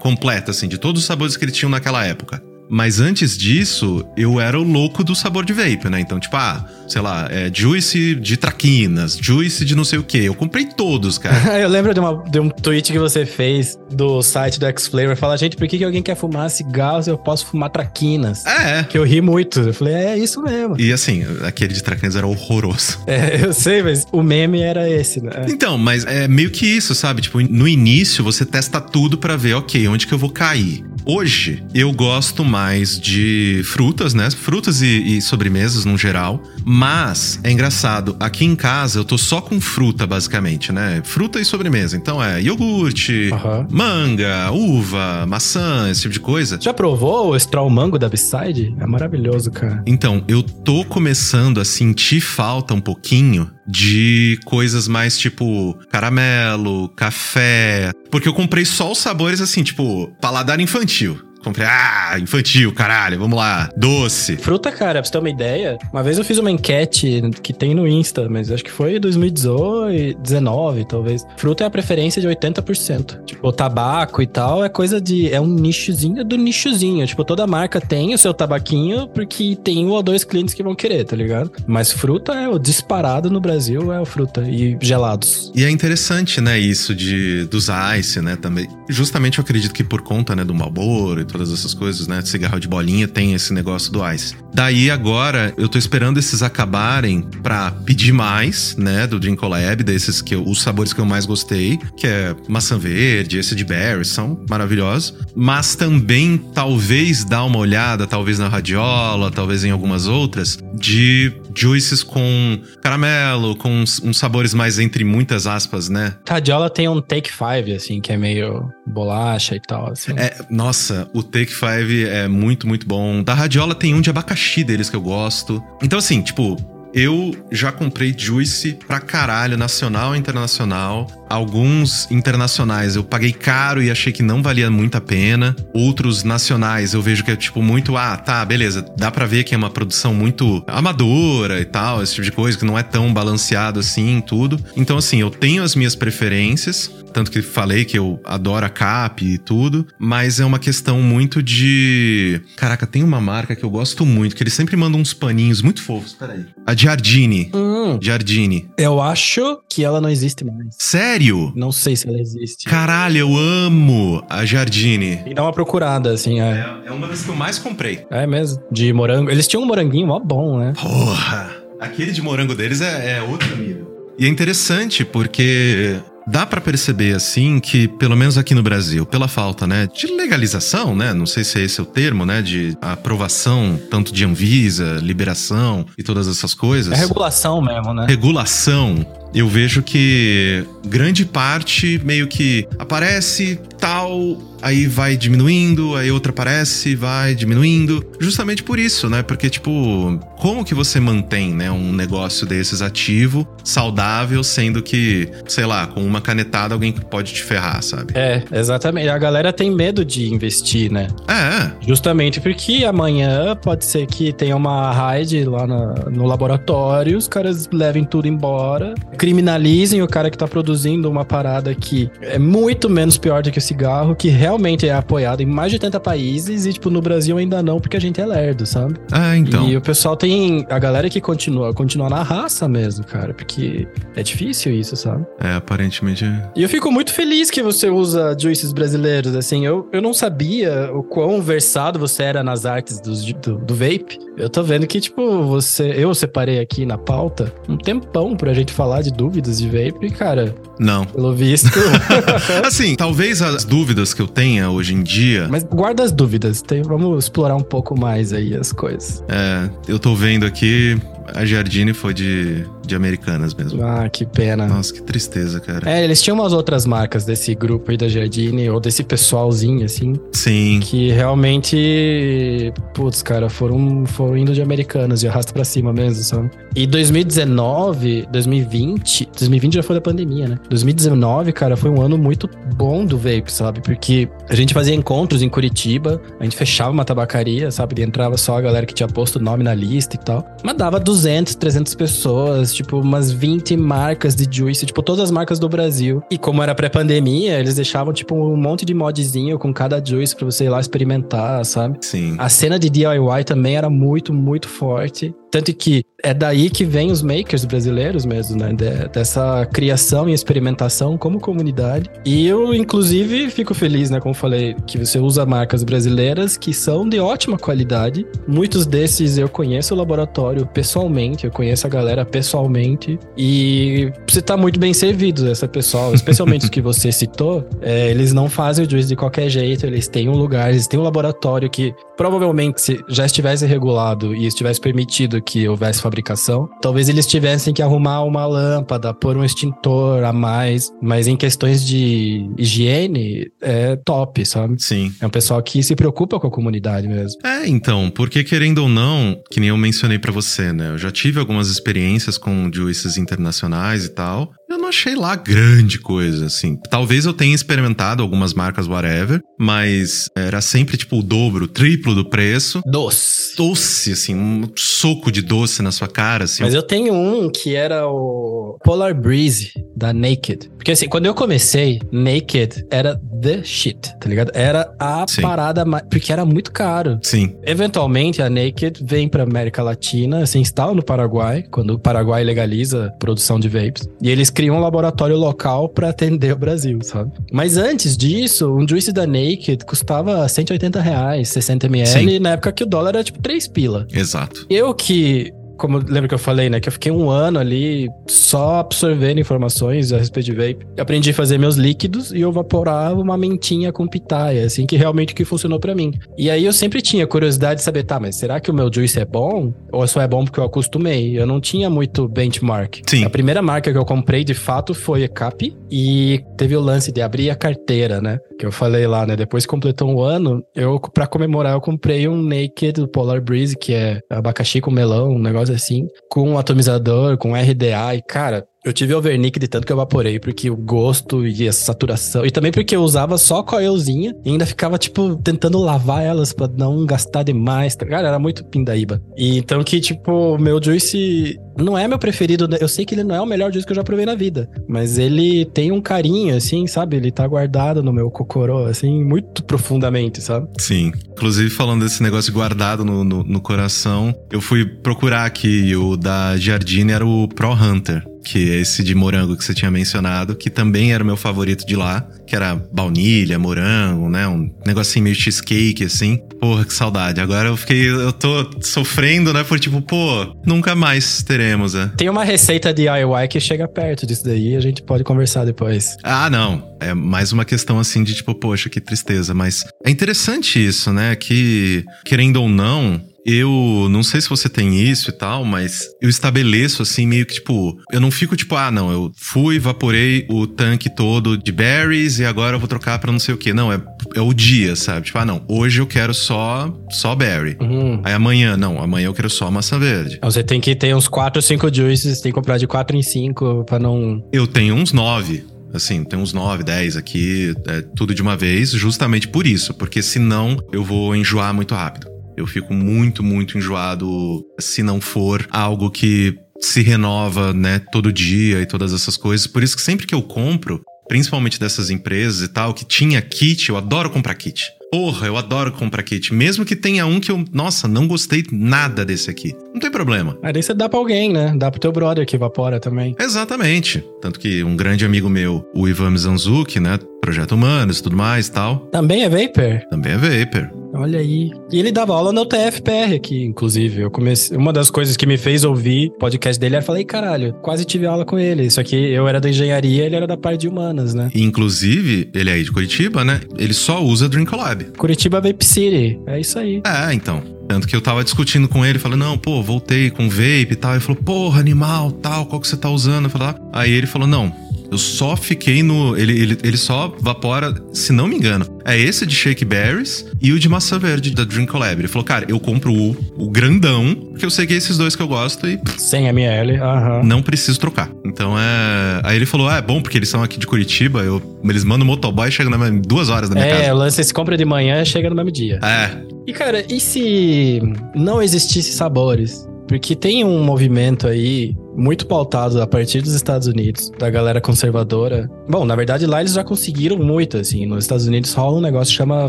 completa, assim, de todos os sabores que eles tinham naquela época. Mas antes disso, eu era o louco do sabor de vape, né? Então, tipo, ah, sei lá, é, juice de traquinas, juice de não sei o quê. Eu comprei todos, cara. eu lembro de, uma, de um tweet que você fez do site do X-Flavor. Fala, gente, por que, que alguém quer fumar cigarros e eu posso fumar traquinas? É. Que eu ri muito. Eu falei, é isso mesmo. E assim, aquele de traquinas era horroroso. É, eu sei, mas o meme era esse, né? Então, mas é meio que isso, sabe? Tipo, no início você testa tudo pra ver, ok, onde que eu vou cair. Hoje, eu gosto mais de frutas, né? Frutas e, e, sobremesas no geral. Mas, é engraçado, aqui em casa eu tô só com fruta, basicamente, né? Fruta e sobremesa. Então é iogurte, Aham. manga, uva, maçã, esse tipo de coisa. Já provou o straw mango da B-Side? É maravilhoso, cara. Então, eu tô começando a sentir falta um pouquinho de coisas mais tipo caramelo, café. Porque eu comprei só os sabores assim, tipo, paladar infantil. Comprei, ah, infantil, caralho, vamos lá, doce. Fruta, cara, pra você ter uma ideia, uma vez eu fiz uma enquete que tem no Insta, mas acho que foi 2018, 19, talvez. Fruta é a preferência de 80%. Tipo, o tabaco e tal é coisa de. É um nichozinho do nichozinho. Tipo, toda marca tem o seu tabaquinho porque tem um ou dois clientes que vão querer, tá ligado? Mas fruta é o disparado no Brasil, é o fruta. E gelados. E é interessante, né, isso de dos ice, né, também. Justamente eu acredito que por conta, né, do Marlboro e todas essas coisas, né, cigarro de bolinha tem esse negócio do ice. Daí agora eu tô esperando esses acabarem pra pedir mais, né, do Drink Collab, desses que eu, os sabores que eu mais gostei, que é maçã verde, esse de berry, são maravilhosos. Mas também talvez dar uma olhada, talvez na radiola, talvez em algumas outras, de juices com caramelo, com uns, uns sabores mais entre muitas aspas, né? Radiola tem um Take Five, assim, que é meio bolacha e tal, assim. É, nossa, o Take Five é muito, muito bom. Da Radiola tem um de abacaxi deles que eu gosto. Então, assim, tipo, eu já comprei Juice pra caralho, nacional e internacional. Alguns internacionais eu paguei caro e achei que não valia muito a pena. Outros nacionais eu vejo que é tipo muito, ah, tá, beleza, dá pra ver que é uma produção muito amadora e tal, esse tipo de coisa, que não é tão balanceado assim tudo. Então, assim, eu tenho as minhas preferências, tanto que falei que eu adoro a cap e tudo, mas é uma questão muito de. Caraca, tem uma marca que eu gosto muito, que eles sempre mandam uns paninhos muito fofos. Peraí. A Giardini. Hum, Giardini. eu acho que ela não existe mais. Sério? Não sei se ela existe. Caralho, eu amo a. Tem que dar uma procurada, assim, é. É, é uma das que eu mais comprei. É mesmo. De morango. Eles tinham um moranguinho mó bom, né? Porra! Aquele de morango deles é, é outro nível. E é interessante porque dá pra perceber assim que pelo menos aqui no Brasil, pela falta, né, de legalização, né, não sei se esse é o termo, né, de aprovação tanto de Anvisa, liberação e todas essas coisas. É regulação mesmo, né? regulação, eu vejo que grande parte meio que aparece, tal, aí vai diminuindo, aí outra aparece, vai diminuindo. Justamente por isso, né? Porque, tipo, como que você mantém, né, um negócio desses ativo, saudável, sendo que, sei lá, com uma canetada alguém pode te ferrar, sabe? É, exatamente. A galera tem medo de investir, né? É. Justamente porque amanhã pode ser que tenha uma raid lá na- no laboratório, os caras levem tudo embora, criminalizem o cara que tá produzindo uma parada que é muito menos pior do que o cigarro, que realmente é apoiado em mais de 80 países e, tipo, no Brasil ainda não, porque a gente é lerdo, sabe? É, então. E o pessoal tem. A galera que continua, continua na raça mesmo, cara, porque é difícil isso, sabe? É, aparentemente. E eu fico muito feliz que você usa juices brasileiros, assim. Eu, eu não sabia o quão versado você era nas artes dos- do, do vape. Eu tô vendo que, tipo, você. Eu separei aqui na pauta um tempão pra gente falar de dúvidas de vape, e, cara, Não. pelo visto. Assim, talvez as dúvidas que eu tenha hoje em dia. Mas guarda as dúvidas, tem, vamos explorar um pouco mais aí as coisas. É, eu tô vendo aqui, a Jardine foi de, de Americanas mesmo. Ah, que pena. Nossa, que tristeza, cara. É, eles tinham umas outras marcas desse grupo aí da Jardine, ou desse pessoalzinho, assim, Sim. que realmente, putz, cara, foram, foram indo de americanas, de arrasta pra cima mesmo, sabe? E 2019, 2020, 2020 já foi da pandemia, né? 2019, cara, foi um ano muito bom do vape, sabe? Porque a gente fazia encontros em Curitiba, a gente fechava uma tabacaria, sabe? E entrava só a galera que tinha posto o nome na lista e tal. Mas dava 200, 300 pessoas, tipo, umas 20 marcas de juice, tipo, todas as marcas do Brasil. E como era pré-pandemia, eles deixavam, tipo, um monte de modzinho com cada juice pra você ir lá experimentar, sabe? Sim. A cena de DIY também era muito, muito forte. Tanto que é daí que vem os makers brasileiros mesmo, né? De- dessa criação e experimentação como comunidade. E eu, inclusive, fico feliz, né? Como falei, que você usa marcas brasileiras que são de ótima qualidade. Muitos desses eu conheço o laboratório pessoalmente, eu conheço a galera pessoalmente. E você tá muito bem servido, essa pessoal, especialmente os que você citou. é, eles não fazem o juice de qualquer jeito, eles têm um lugar, eles têm um laboratório que provavelmente se já estivesse regulado e estivesse permitido que houvesse fabricação, talvez eles tivessem que arrumar uma lâmpada, pôr um extintor a mais, mas em questões de higiene, é top, sabe? Sim. É um pessoal que se preocupa com a comunidade mesmo. É, então, porque querendo ou não, que nem eu mencionei pra você, né? Eu já tive algumas experiências com juices internacionais e tal. Eu não achei lá grande coisa, assim. Talvez eu tenha experimentado algumas marcas whatever, mas era sempre tipo o dobro, o triplo do preço. Doce. Doce, assim, um soco de doce na sua cara, assim. Mas eu tenho um que era o Polar Breeze da Naked. Porque assim, quando eu comecei, Naked era the shit, tá ligado? Era a Sim. parada mais. Porque era muito caro. Sim, Eventualmente, a Naked vem pra América Latina, se instala no Paraguai, quando o Paraguai legaliza a produção de vapes. E eles criam um laboratório local pra atender o Brasil, sabe? Mas antes disso, um juice da Naked custava 180 reais, 60 ml, Sim. na época que o dólar era tipo 3 pila. exato. Eu que, como lembra que eu falei, né? Que eu fiquei um ano ali só absorvendo informações a respeito de vape. Eu aprendi a fazer meus líquidos e eu vaporava uma mentinha com pitaia, assim, que realmente que funcionou pra mim. E aí eu sempre tinha curiosidade de saber, tá, mas será que o meu juice é bom? Ou só é bom porque eu acostumei? Eu não tinha muito benchmark. Sim. A primeira marca que eu comprei, de fato, foi a Cap. E teve o lance de abrir a carteira, né? Que eu falei lá, né? Depois que completou um ano, eu, pra comemorar, eu comprei um Naked do Polar Breeze, que é abacaxi com melão, um negócio assim, com um atomizador, com RDA. E, cara, eu tive overnick de tanto que eu evaporei, porque o gosto e a saturação. E também porque eu usava só coilzinha e ainda ficava, tipo, tentando lavar elas pra não gastar demais. tá? Cara, era muito pindaíba. E então que, tipo, meu juice não é meu preferido. né? Eu sei que ele não é o melhor juice que eu já provei na vida. Mas ele tem um carinho, assim, sabe? Ele tá guardado no meu cocorô, assim, muito profundamente, sabe? Sim. Inclusive, falando desse negócio guardado no, no, no coração, eu fui procurar aqui o da Jardine era o Pro Hunter. Que é esse de morango que você tinha mencionado, que também era o meu favorito de lá, que era baunilha, morango, né? Um negocinho meio cheesecake, assim. Porra, que saudade. Agora eu fiquei. Eu tô sofrendo, né? Por tipo, pô, nunca mais teremos, né? Tem uma receita DIY que chega perto disso daí, a gente pode conversar depois. Ah, não. É mais uma questão assim de tipo, poxa, que tristeza. Mas é interessante isso, né? Que, querendo ou não, Eu não sei se você tem isso e tal, mas eu estabeleço assim, meio que tipo, eu não fico tipo, ah, não, eu fui, vaporei o tanque todo de berries e agora eu vou trocar pra não sei o que. Não, é, é o dia, sabe? Tipo, ah, não, hoje eu quero só, só berry. Uhum. Aí amanhã, não, amanhã eu quero só maçã verde. Então você tem que ter uns 4 ou 5 juices, tem que comprar de 4 em 5 pra não. Eu tenho uns nove. Assim, tem uns 9, 10 aqui, é, tudo de uma vez, justamente por isso, porque senão eu vou enjoar muito rápido. Eu fico muito, muito enjoado se não for algo que se renova, né, todo dia e todas essas coisas. Por isso que sempre que eu compro, principalmente dessas empresas e tal, que tinha kit, eu adoro comprar kit. Porra, eu adoro comprar kit. Mesmo que tenha um que eu, nossa, não gostei nada desse aqui. Não tem problema. Aí daí você dá pra alguém, né? Dá pro teu brother que evapora também. Exatamente. Tanto que um grande amigo meu, o Ivan Mizanzuki, né? Projeto Humanos e tudo mais e tal. Também é Vapor? Também é Vapor. Olha aí. E ele dava aula no TFPR aqui, inclusive. Eu comecei. Uma das coisas que me fez ouvir o podcast dele era falei, caralho, quase tive aula com ele. Só que eu era da engenharia, ele era da parte de humanas, né? Inclusive, ele é aí de Curitiba, né? Ele só usa Drink Lab. Curitiba Vape City. É isso aí. É, então. Tanto que eu tava discutindo com ele, falando, não, pô, voltei com vape e tal. Ele falou, porra, animal, tal, qual que você tá usando? Eu falei, ah. Aí ele falou, não, eu só fiquei no. Ele, ele, ele só vapora, se não me engano, é esse de Shake Berries e o de maçã verde da Drink Lab. Ele falou, cara, eu compro o, o grandão, porque eu sei que é esses dois que eu gosto e 100 ml, aham. não preciso trocar. Então é. Aí ele falou, ah, é bom, porque eles são aqui de Curitiba, eu, eles mandam o motoboy e chega na duas horas da minha É, casa. o lance se compra de manhã e chega no mesmo dia. É, E cara, e se não existisse sabores? Porque tem um movimento aí muito pautado a partir dos Estados Unidos, da galera conservadora. Bom, na verdade lá eles já conseguiram muito, assim. Nos Estados Unidos rola um negócio que chama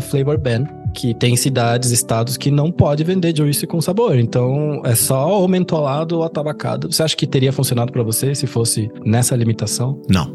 Flavor Ban, que tem cidades, estados que não pode vender juice com sabor. Então é só ou mentolado ou atabacado. Você acha que teria funcionado pra você se fosse nessa limitação? Não,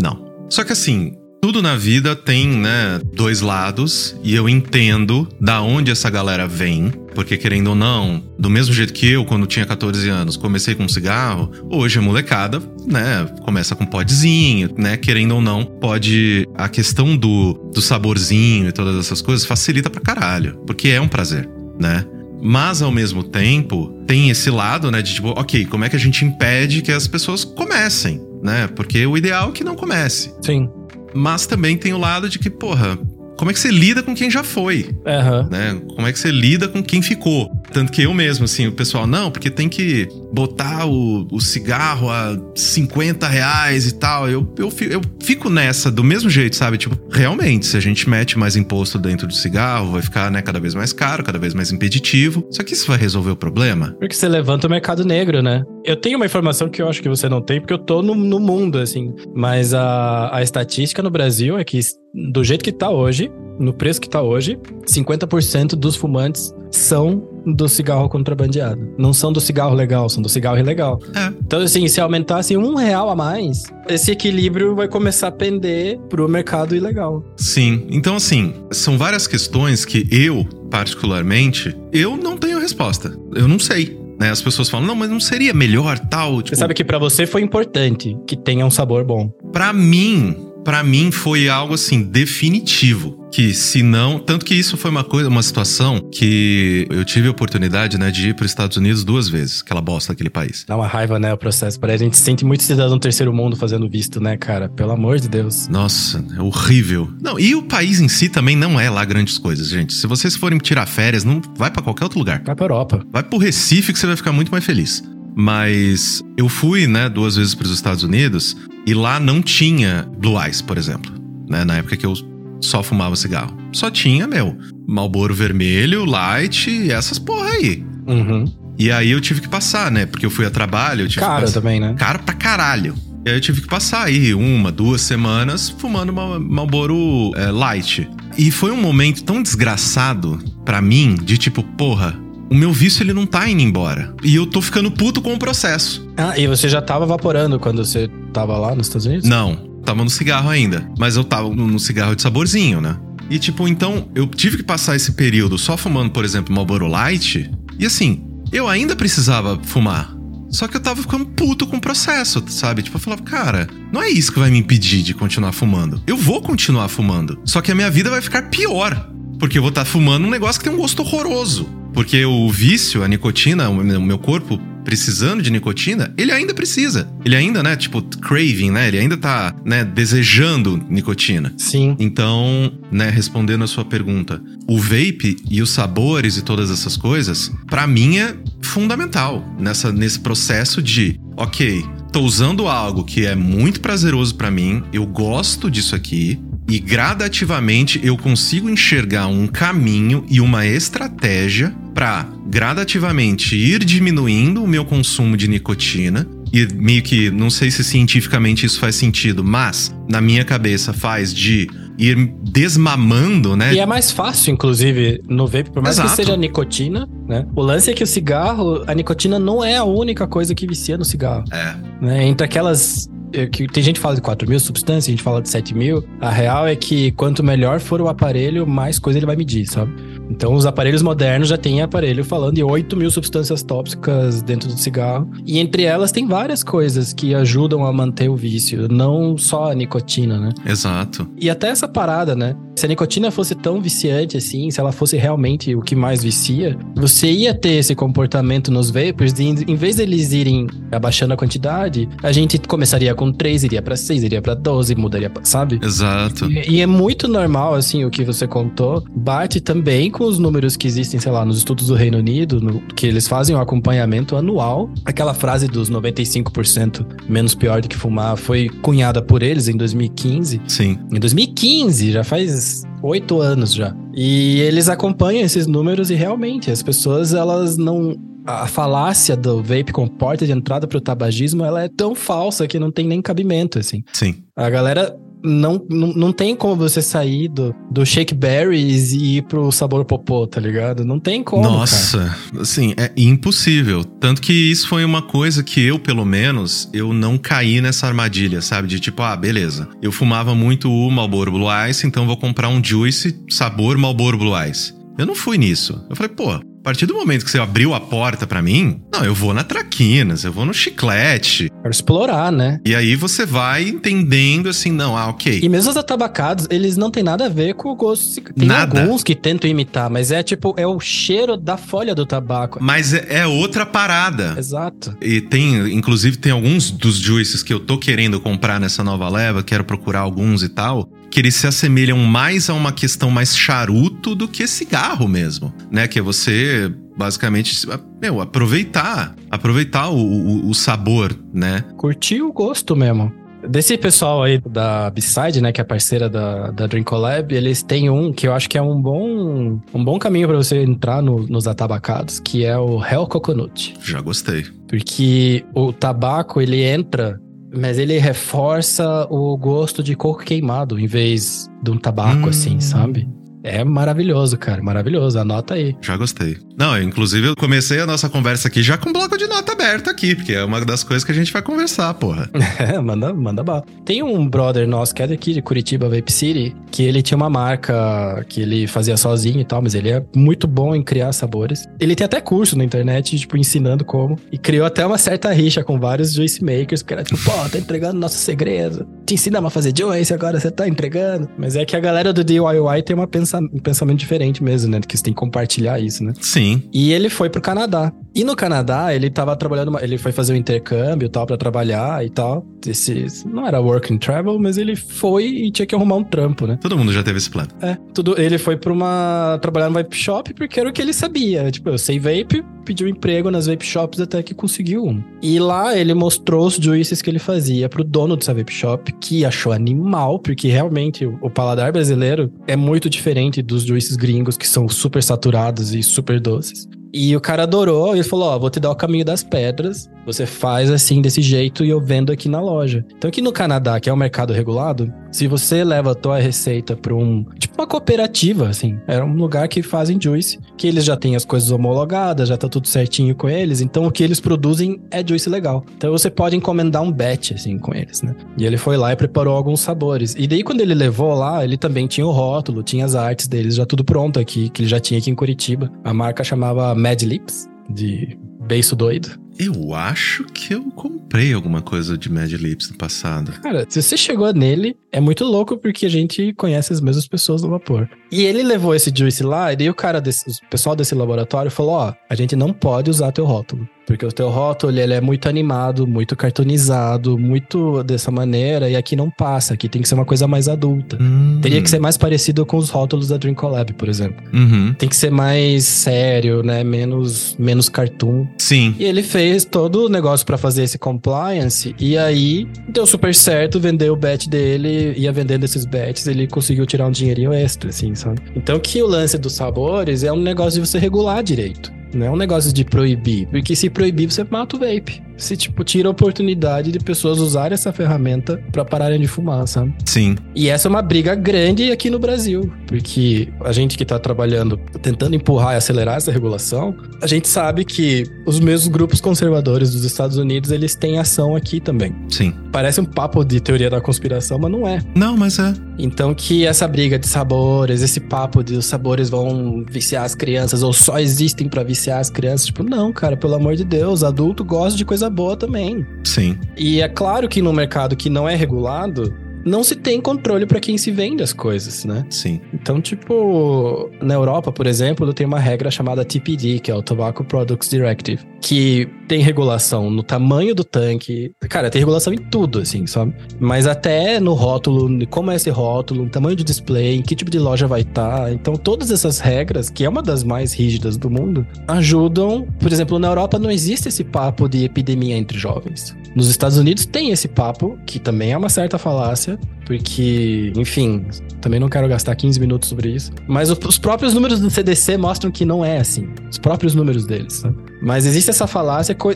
não. Só que assim, tudo na vida tem, né, dois lados, e eu entendo da onde essa galera vem, porque querendo ou não, do mesmo jeito que eu, quando tinha 14 anos, comecei com cigarro, hoje a molecada, né, começa com podzinho, né, querendo ou não, pode. A questão do, do saborzinho e todas essas coisas facilita pra caralho, porque é um prazer, né? Mas ao mesmo tempo, tem esse lado, né, de tipo, ok, como é que a gente impede que as pessoas comecem, né? Porque o ideal é que não comece. Sim. Mas também tem o lado de que, porra, como é que você lida com quem já foi, Aham. né? Como é que você lida com quem ficou? Tanto que eu mesmo, assim, o pessoal, não, porque tem que botar o, o cigarro a 50 reais e tal. Eu, eu, eu fico nessa do mesmo jeito, sabe? Tipo, realmente, se a gente mete mais imposto dentro do cigarro, vai ficar, né, cada vez mais caro, cada vez mais impeditivo. Só que isso vai resolver o problema? Porque você levanta o mercado negro, né? Eu tenho uma informação que eu acho que você não tem, porque eu tô no, no mundo, assim. Mas a, a estatística no Brasil é que, do jeito que tá hoje, no preço que tá hoje, 50% dos fumantes são do cigarro contrabandeado. Não são do cigarro legal, são do cigarro ilegal. É. Então, assim, se aumentasse um real a mais, esse equilíbrio vai começar a pender pro mercado ilegal. Sim. Então, assim, são várias questões que eu, particularmente, eu não tenho resposta. Eu não sei. Né? As pessoas falam, não, mas não seria melhor tal? Você Tipo, sabe que pra você foi importante que tenha um sabor bom. Pra mim, pra mim foi algo assim definitivo, que se não, tanto que isso foi uma coisa, uma situação que eu tive a oportunidade, né, de ir para os Estados Unidos duas vezes, aquela bosta daquele país. Dá uma raiva, né, o processo. Parece a gente sente muito cidadão do terceiro mundo fazendo visto, né, cara? Pelo amor de Deus. Nossa, é horrível. Não, e o país em si também não é lá grandes coisas, gente. Se vocês forem tirar férias, não vai pra qualquer outro lugar. Vai pra Europa. Vai pro Recife que você vai ficar muito mais feliz. Mas eu fui, né, duas vezes para os Estados Unidos e lá não tinha Blue Eyes, por exemplo, né, na época que eu só fumava cigarro. Só tinha, meu, Marlboro vermelho, light e essas porra aí. Uhum. E aí eu tive que passar, né, porque eu fui a trabalho, eu tive Cara também, né? Caro pra caralho. E aí eu tive que passar aí uma, duas semanas fumando Mal- Marlboro é, Light. E foi um momento tão desgraçado pra mim, de tipo, porra, o meu vício ele não tá indo embora. E eu tô ficando puto com o processo. Ah, e você já tava vaporando quando você tava lá nos Estados Unidos? Não, tava no cigarro ainda. Mas eu tava no cigarro de saborzinho, né? E tipo, então, eu tive que passar esse período só fumando, por exemplo, Marlboro Light. E assim, eu ainda precisava fumar. Só que eu tava ficando puto com o processo, sabe? Tipo, eu falava, cara, não é isso que vai me impedir de continuar fumando. Eu vou continuar fumando. Só que a minha vida vai ficar pior. Porque eu vou estar fumando um negócio que tem um gosto horroroso. Porque o vício, a nicotina, o meu corpo precisando de nicotina, ele ainda precisa. Ele ainda, né, tipo, craving, né? Ele ainda tá, né, desejando nicotina. Sim. Então, né, respondendo a sua pergunta, o vape e os sabores e todas essas coisas, para mim é fundamental nessa, nesse processo de, ok, tô usando algo que é muito prazeroso para mim, eu gosto disso aqui, e gradativamente eu consigo enxergar um caminho e uma estratégia para gradativamente ir diminuindo o meu consumo de nicotina e meio que não sei se cientificamente isso faz sentido, mas na minha cabeça faz de ir desmamando, né? E é mais fácil, inclusive, no vape, por mais Exato. que seja nicotina, né? O lance é que o cigarro, a nicotina não é a única coisa que vicia no cigarro. É. Né? Entre aquelas é, que tem gente que fala de 4 mil substâncias, a gente fala de 7 mil. A real é que quanto melhor for o aparelho, mais coisa ele vai medir, sabe? Então, os aparelhos modernos já têm aparelho falando de 8 mil substâncias tóxicas dentro do cigarro. E entre elas tem várias coisas que ajudam a manter o vício, não só a nicotina, né? Exato. E até essa parada, né? Se a nicotina fosse tão viciante assim, se ela fosse realmente o que mais vicia, você ia ter esse comportamento nos vapors de, em vez deles irem abaixando a quantidade, a gente começaria com 3, iria para 6, iria para 12, mudaria, sabe? Exato. E, e é muito normal, assim, o que você contou, bate também com os números que existem, sei lá, nos estudos do Reino Unido, no, que eles fazem um acompanhamento anual. Aquela frase dos 95% menos pior do que fumar foi cunhada por eles em 2015. Sim. Em 2015, já faz oito anos já. E eles acompanham esses números e realmente as pessoas elas não a falácia do vape com porta de entrada para o tabagismo, ela é tão falsa que não tem nem cabimento, assim. Sim. A galera não, não, não tem como você sair do, do shake berries e ir pro sabor popô, tá ligado? Não tem como. Nossa, cara. assim, é impossível. Tanto que isso foi uma coisa que eu, pelo menos, eu não caí nessa armadilha, sabe? De tipo, ah, beleza. Eu fumava muito o Marlboro Blue Ice, então vou comprar um Juice sabor Marlboro Blue Ice. Eu não fui nisso. Eu falei, pô, a partir do momento que você abriu a porta para mim, não, eu vou na Traquinas, eu vou no Chiclete. Para explorar, né? E aí você vai entendendo assim, não, ah, ok. E mesmo os atabacados, eles não tem nada a ver com o gosto. Tem nada. alguns que tentam imitar, mas é tipo, é o cheiro da folha do tabaco. Mas é, é outra parada. Exato. E tem, inclusive, tem alguns dos juices que eu tô querendo comprar nessa nova leva, quero procurar alguns e tal que eles se assemelham mais a uma questão mais charuto do que cigarro mesmo, né? Que é você basicamente meu, aproveitar, aproveitar o, o, o sabor, né? Curtir o gosto mesmo. Desse pessoal aí da B-Side, né, que é parceira da, da Drink Collab, eles têm um que eu acho que é um bom, um bom caminho para você entrar no, nos atabacados, que é o Hell Coconut. Já gostei. Porque o tabaco, ele entra mas ele reforça o gosto de coco queimado em vez de um tabaco, hum. assim, sabe? É maravilhoso, cara, maravilhoso. Anota aí. Já gostei. Não, inclusive eu comecei a nossa conversa aqui já com bloco de nota aberto aqui, porque é uma das coisas que a gente vai conversar, porra. É, manda, manda bala. Tem um brother nosso que é daqui de Curitiba, Vape City, que ele tinha uma marca que ele fazia sozinho e tal, mas ele é muito bom em criar sabores. Ele tem até curso na internet, tipo, ensinando como. E criou até uma certa rixa com vários juice makers, porque era tipo, pô, tá entregando nosso segredo. Te ensinamos a fazer juice, agora você tá entregando. Mas é que a galera do DIY tem uma pensa, um pensamento diferente mesmo, né? Que você tem que compartilhar isso, né? Sim. E ele foi pro Canadá. E no Canadá, ele tava trabalhando, ele foi fazer um intercâmbio e tal, pra trabalhar e tal. Esse, não era work and travel, mas ele foi e tinha que arrumar um trampo, né? Todo mundo já teve esse plano. É, tudo, ele foi pra uma, trabalhar no vape shop porque era o que ele sabia. Tipo, eu sei vape, pediu emprego nas vape shops até que conseguiu um. E lá ele mostrou os juices que ele fazia pro dono dessa vape shop, que achou animal, porque realmente o, o paladar brasileiro é muito diferente dos juices gringos, que são super saturados e super doces. E o cara adorou e falou: Ó, vou te dar o caminho das pedras. Você faz assim, desse jeito, e eu vendo aqui na loja. Então, aqui no Canadá, que é um mercado regulado, se você leva a tua receita para um. Tipo uma cooperativa, assim. É um lugar que fazem juice, que eles já têm as coisas homologadas, já tá tudo certinho com eles. Então, o que eles produzem é juice legal. Então, você pode encomendar um batch, assim, com eles, né? E ele foi lá e preparou alguns sabores. E daí, quando ele levou lá, ele também tinha o rótulo, tinha as artes deles, já tudo pronto aqui, que ele já tinha aqui em Curitiba. A marca chamava Mad Lips, de beiço doido. Eu acho que eu comprei alguma coisa de Mad Lips no passado. Cara, se você chegou nele, é muito louco porque a gente conhece as mesmas pessoas no vapor. E ele levou esse juice lá, e daí o cara desse, o pessoal desse laboratório falou: ó, a gente não pode usar teu rótulo. Porque o teu rótulo, ele é muito animado, muito cartonizado, muito dessa maneira, e aqui não passa, aqui tem que ser uma coisa mais adulta. Hum. Teria que ser mais parecido com os rótulos da Dream Collab, por exemplo. Uhum. Tem que ser mais sério, né? Menos, menos cartoon. Sim. E ele fez todo o negócio pra fazer esse compliance, e aí deu super certo, vendeu o bet dele, ia vendendo esses bets, ele conseguiu tirar um dinheirinho extra, assim, sabe? Então que o lance dos sabores é um negócio de você regular direito. Não é um negócio de proibir, porque se proibir, você mata o vape. Você, tipo, tira a oportunidade de pessoas usarem essa ferramenta pra pararem de fumar, sabe? Sim. E essa é uma briga grande aqui no Brasil, porque a gente que tá trabalhando, tentando empurrar e acelerar essa regulação, a gente sabe que os mesmos grupos conservadores dos Estados Unidos, eles têm ação aqui também. Sim. Parece um papo de teoria da conspiração, mas não é. Não, mas é. Então que essa briga de sabores, esse papo de os sabores vão viciar as crianças ou só existem pra viciar as crianças, tipo, não, cara, pelo amor de Deus, adulto gosta de coisa boa também. Sim. E é claro que no mercado que não é regulado, não se tem controle pra quem se vende as coisas, né? Sim. Então, tipo, na Europa, por exemplo, tem uma regra chamada TPD, que é o Tobacco Products Directive, que tem regulação no tamanho do tanque. Cara, tem regulação em tudo, assim, sabe? Mas até no rótulo, como é esse rótulo, tamanho de display, em que tipo de loja vai estar. Então, todas essas regras, que é uma das mais rígidas do mundo, ajudam. Por exemplo, na Europa não existe esse papo de epidemia entre jovens. Nos Estados Unidos tem esse papo, que também é uma certa falácia, porque, enfim, também não quero gastar 15 minutos sobre isso. Mas os próprios números do CDC mostram que não é assim. Os próprios números deles? Mas existe essa falácia co-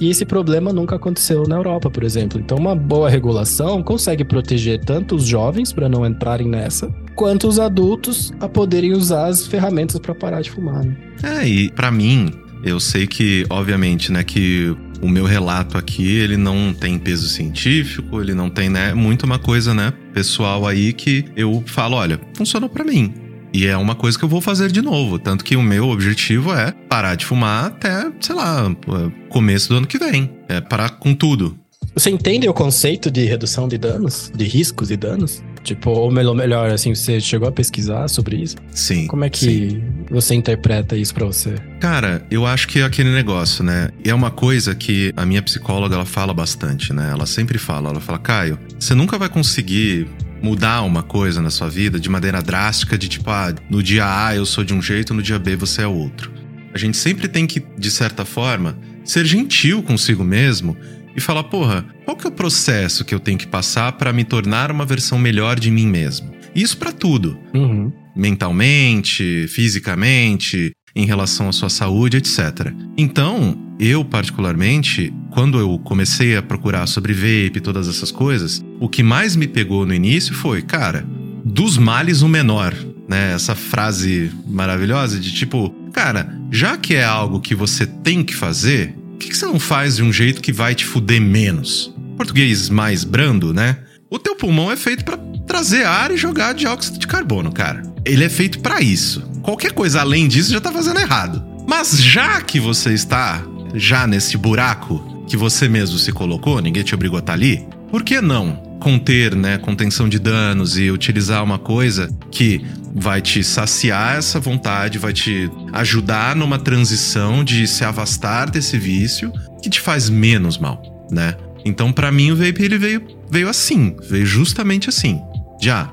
e esse problema nunca aconteceu na Europa, por exemplo. Então, uma boa regulação consegue proteger tanto os jovens para não entrarem nessa, quanto os adultos a poderem usar as ferramentas para parar de fumar. né? É, e pra mim, eu sei que, obviamente, né, que o meu relato aqui, ele não tem peso científico, ele não tem, né, muito uma coisa, né, pessoal aí que eu falo, olha, funcionou pra mim. E é uma coisa que eu vou fazer de novo. Tanto que o meu objetivo é parar de fumar até, sei lá, começo do ano que vem. É parar com tudo. Você entende o conceito de redução de danos? De riscos e danos? Tipo, ou melhor, melhor, assim, você chegou a pesquisar sobre isso? Sim. Como é que sim. você interpreta isso pra você? Cara, eu acho que é aquele negócio, né? E é uma coisa que a minha psicóloga ela fala bastante, né? Ela sempre fala, ela fala, Caio, você nunca vai conseguir mudar uma coisa na sua vida de maneira drástica, de tipo, ah, no dia A eu sou de um jeito, no dia B você é outro. A gente sempre tem que, de certa forma, ser gentil consigo mesmo e falar, porra, qual que é o processo que eu tenho que passar para me tornar uma versão melhor de mim mesmo? Isso para tudo Uhum. mentalmente, fisicamente, em relação à sua saúde, etc. Então, eu particularmente, quando eu comecei a procurar sobre vape e todas essas coisas, o que mais me pegou no início foi, cara, dos males o menor, né? Essa frase maravilhosa de tipo, cara, já que é algo que você tem que fazer, por que, que você não faz de um jeito que vai te fuder menos? Português mais brando, né? O teu pulmão é feito para trazer ar e jogar dióxido de carbono, cara. Ele é feito para isso. Qualquer coisa além disso já tá fazendo errado. Mas já que você está já nesse buraco que você mesmo se colocou, ninguém te obrigou a estar ali, por que não conter, né, contenção de danos e utilizar uma coisa que vai te saciar essa vontade, vai te ajudar numa transição de se afastar desse vício que te faz menos mal, né? Então, para mim, o vape ele veio, veio assim, veio justamente assim. Já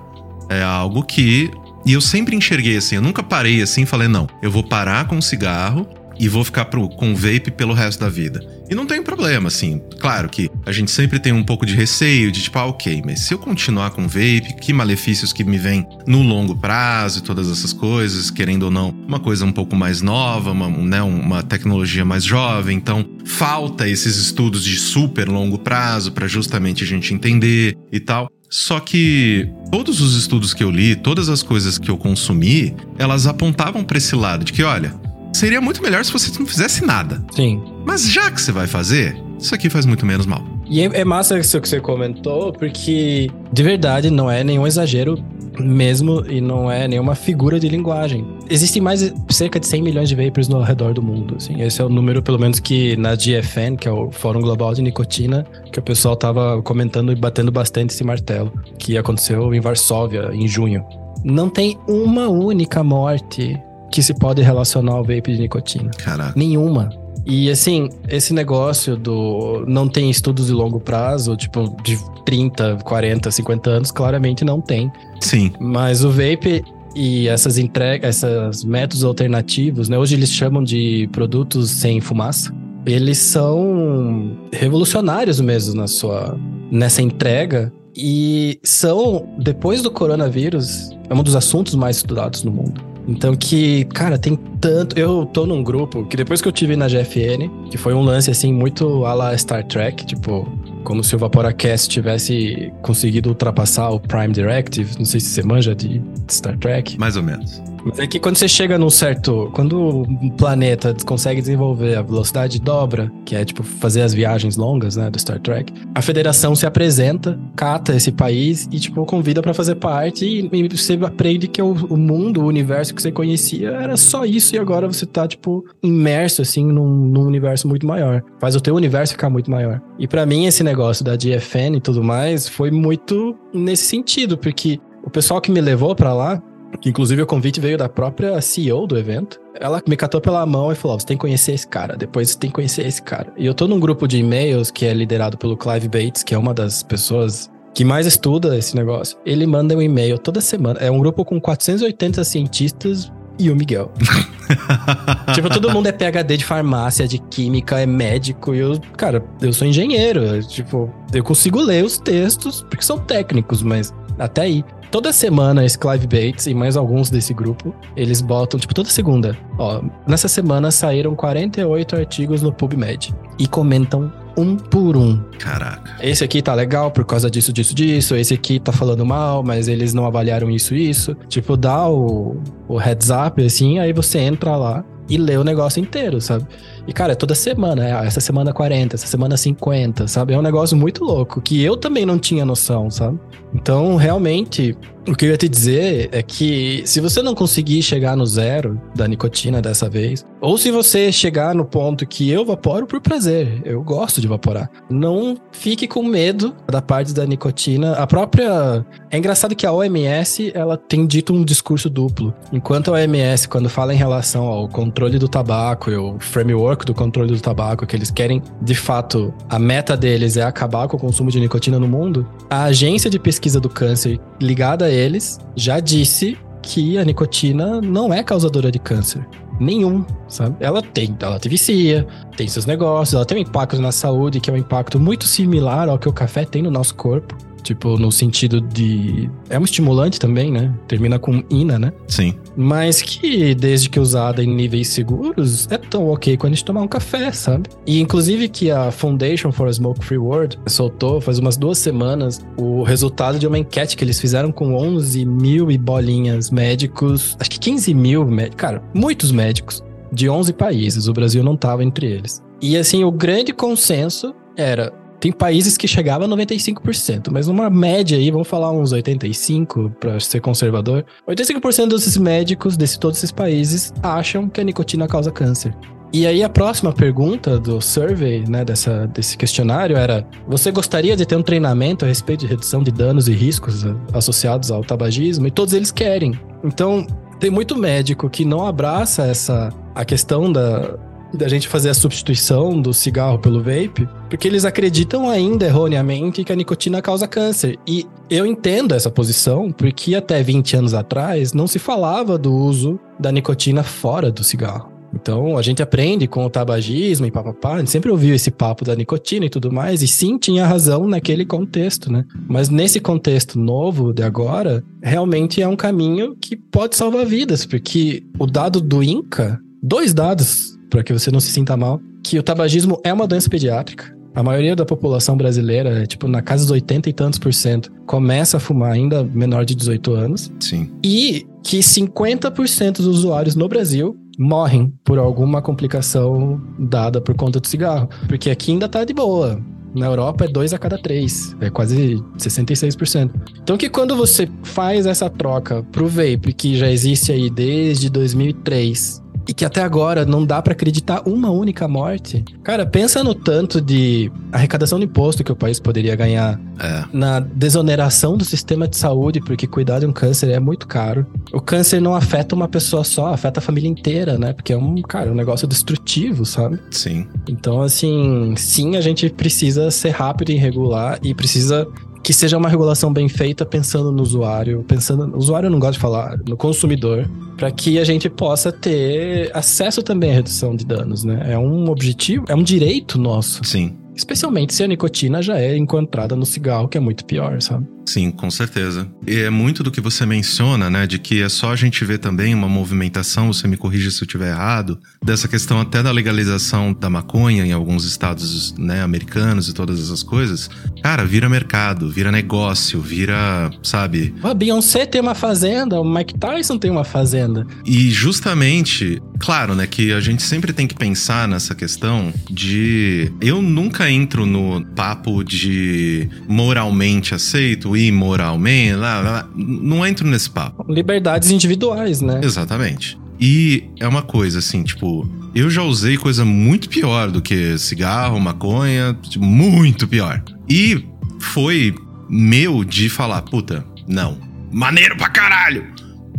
é algo que e eu sempre enxerguei assim, eu nunca parei assim e falei, não, eu vou parar com o cigarro e vou ficar pro, com o vape pelo resto da vida. E não tem problema, assim. Claro que a gente sempre tem um pouco de receio de tipo, ah, ok, mas se eu continuar com o vape, que malefícios que me vêm no longo prazo e todas essas coisas, querendo ou não, uma coisa um pouco mais nova, uma, né, uma tecnologia mais jovem, então falta esses estudos de super longo prazo para justamente a gente entender e tal. Só que todos os estudos que eu li, todas as coisas que eu consumi, elas apontavam para esse lado de que, olha, seria muito melhor se você não fizesse nada. Sim. Mas já que você vai fazer, isso aqui faz muito menos mal. E é, é massa isso que você comentou, porque de verdade não é nenhum exagero mesmo e não é nenhuma figura de linguagem. Existem mais cerca de 100 milhões de vapers no redor do mundo. Assim. Esse é o número, pelo menos, que na GFN, que é o Fórum Global de Nicotina, que o pessoal tava comentando e batendo bastante esse martelo, que aconteceu em Varsóvia, em junho. Não tem uma única morte que se pode relacionar ao vape de nicotina. Caraca. Nenhuma. E assim, esse negócio do não tem estudos de longo prazo, tipo de 30, 40, 50 anos, claramente não tem. Sim. Mas o vape e essas entregas, esses métodos alternativos, né? Hoje eles chamam de produtos sem fumaça. Eles são revolucionários mesmo na sua nessa entrega e são depois do coronavírus, é um dos assuntos mais estudados no mundo. Então que, cara, tem tanto. Eu tô num grupo que depois que eu tive na GFN, que foi um lance assim muito à la Star Trek, tipo, como se o Vaporacast tivesse conseguido ultrapassar o Prime Directive. Não sei se você manja de Star Trek. Mais ou menos. Mas é que quando você chega num certo. Quando o planeta consegue desenvolver a velocidade dobra, que é tipo fazer as viagens longas, né, do Star Trek, a federação se apresenta, cata esse país e, tipo, convida para fazer parte e, e, você aprende que o, o, mundo, o universo que você conhecia era só isso e agora você tá, tipo, imerso, assim, num, num universo muito maior. Faz o teu universo ficar muito maior. E para mim, esse negócio da GFN e tudo mais foi muito nesse sentido, porque o pessoal que me levou para lá inclusive o convite veio da própria CEO do evento. Ela me catou pela mão e falou: você tem que conhecer esse cara, depois você tem que conhecer esse cara. E eu tô num grupo de e-mails que é liderado pelo Clive Bates, que é uma das pessoas que mais estuda esse negócio. Ele manda um e-mail toda semana. É um grupo com 480 cientistas e o Miguel. tipo, todo mundo é PhD de farmácia, de química, é médico. E eu, cara, eu sou engenheiro. Tipo, eu consigo ler os textos porque são técnicos, mas até aí. Toda semana, esse Clive Bates e mais alguns desse grupo, eles botam, tipo, toda segunda. Ó, nessa semana saíram 48 artigos no PubMed e comentam um por um. Caraca. Esse aqui tá legal por causa disso, disso, disso. Esse aqui tá falando mal, mas eles não avaliaram isso, isso. Tipo, dá o, o heads up, assim, aí você entra lá e lê o negócio inteiro, sabe? E, cara, é toda semana. É, essa semana 40, essa semana 50, sabe? É um negócio muito louco, que eu também não tinha noção, sabe? Então, realmente, o que eu ia te dizer é que se você não conseguir chegar no zero da nicotina dessa vez, ou se você chegar no ponto que eu vaporo por prazer, eu gosto de vaporar, não fique com medo da parte da nicotina. A própria. É engraçado que a OMS ela tem dito um discurso duplo. Enquanto a OMS, quando fala em relação ao controle do tabaco e o framework do controle do tabaco, que eles querem, de fato, a meta deles é acabar com o consumo de nicotina no mundo, a agência de pesquisa do câncer ligada a eles já disse que a nicotina não é causadora de câncer. Nenhum, sabe? Ela tem, ela te vicia, tem seus negócios, ela tem um impacto na saúde que é um impacto muito similar ao que o café tem no nosso corpo. Tipo, no sentido de. É um estimulante também, né? Termina com ina, né? Sim. Mas que, desde que usada em níveis seguros, é tão ok quando a gente tomar um café, sabe? E inclusive que a Foundation for a Smoke Free World soltou faz umas duas semanas o resultado de uma enquete que eles fizeram com 11 mil e bolinhas médicos, acho que 15 mil médicos, cara, muitos médicos de 11 países, o Brasil não tava entre eles. E assim, o grande consenso era tem países que chegavam a 95%, mas uma média aí, vamos falar uns 85% para ser conservador. 85% desses médicos de todos esses países acham que a nicotina causa câncer. E aí a próxima pergunta do survey, né, dessa, desse questionário era: você gostaria de ter um treinamento a respeito de redução de danos e riscos associados ao tabagismo? E todos eles querem. Então, tem muito médico que não abraça essa a questão da, da gente fazer a substituição do cigarro pelo vape, porque eles acreditam ainda erroneamente que a nicotina causa câncer. E eu entendo essa posição, porque até 20 anos atrás não se falava do uso da nicotina fora do cigarro. Então a gente aprende com o tabagismo e papapá, a gente sempre ouviu esse papo da nicotina e tudo mais, e sim, tinha razão naquele contexto, né? Mas nesse contexto novo de agora, realmente é um caminho que pode salvar vidas, porque o dado do INCA, dois dados para que você não se sinta mal, que o tabagismo é uma doença pediátrica. A maioria da população brasileira, tipo, na casa dos 80 e tantos por cento, começa a fumar ainda menor de 18 anos. Sim. E que 50% dos usuários no Brasil morrem por alguma complicação dada por conta do cigarro. Porque aqui ainda tá de boa. Na Europa é 2 a cada 3, é quase 66%. Então que quando você faz essa troca pro vape, que já existe aí desde 2003, e que até agora não dá para acreditar uma única morte. Cara, pensa no tanto de arrecadação de imposto que o país poderia ganhar É. na desoneração do sistema de saúde, porque cuidar de um câncer é muito caro. O câncer não afeta uma pessoa só, afeta a família inteira, né? Porque é um, cara, um negócio destrutivo, sabe? Sim. Então, assim, sim, a gente precisa ser rápido em regular e precisa que seja uma regulação bem feita pensando no usuário, pensando, o usuário não gosta de falar, no consumidor, para que a gente possa ter acesso também à redução de danos, né? É um objetivo, é um direito nosso, Sim. especialmente se a nicotina já é encontrada no cigarro, que é muito pior, sabe? Sim, com certeza. E é muito do que você menciona, né? De que é só a gente ver também uma movimentação, você me corrige se eu estiver errado, dessa questão até da legalização da maconha em alguns estados né, americanos e todas essas coisas. Cara, vira mercado, vira negócio, vira, sabe? A Beyoncé tem uma fazenda, o Mike Tyson tem uma fazenda. E justamente, claro, né, que a gente sempre tem que pensar nessa questão de. Eu nunca entro no papo de moralmente aceito, imoralmente, lá, lá, não entro nesse papo. Liberdades individuais, né? Exatamente. E é uma coisa assim, tipo, eu já usei coisa muito pior do que cigarro, maconha, tipo, muito pior. E foi meu de falar, puta, não. Maneiro pra caralho!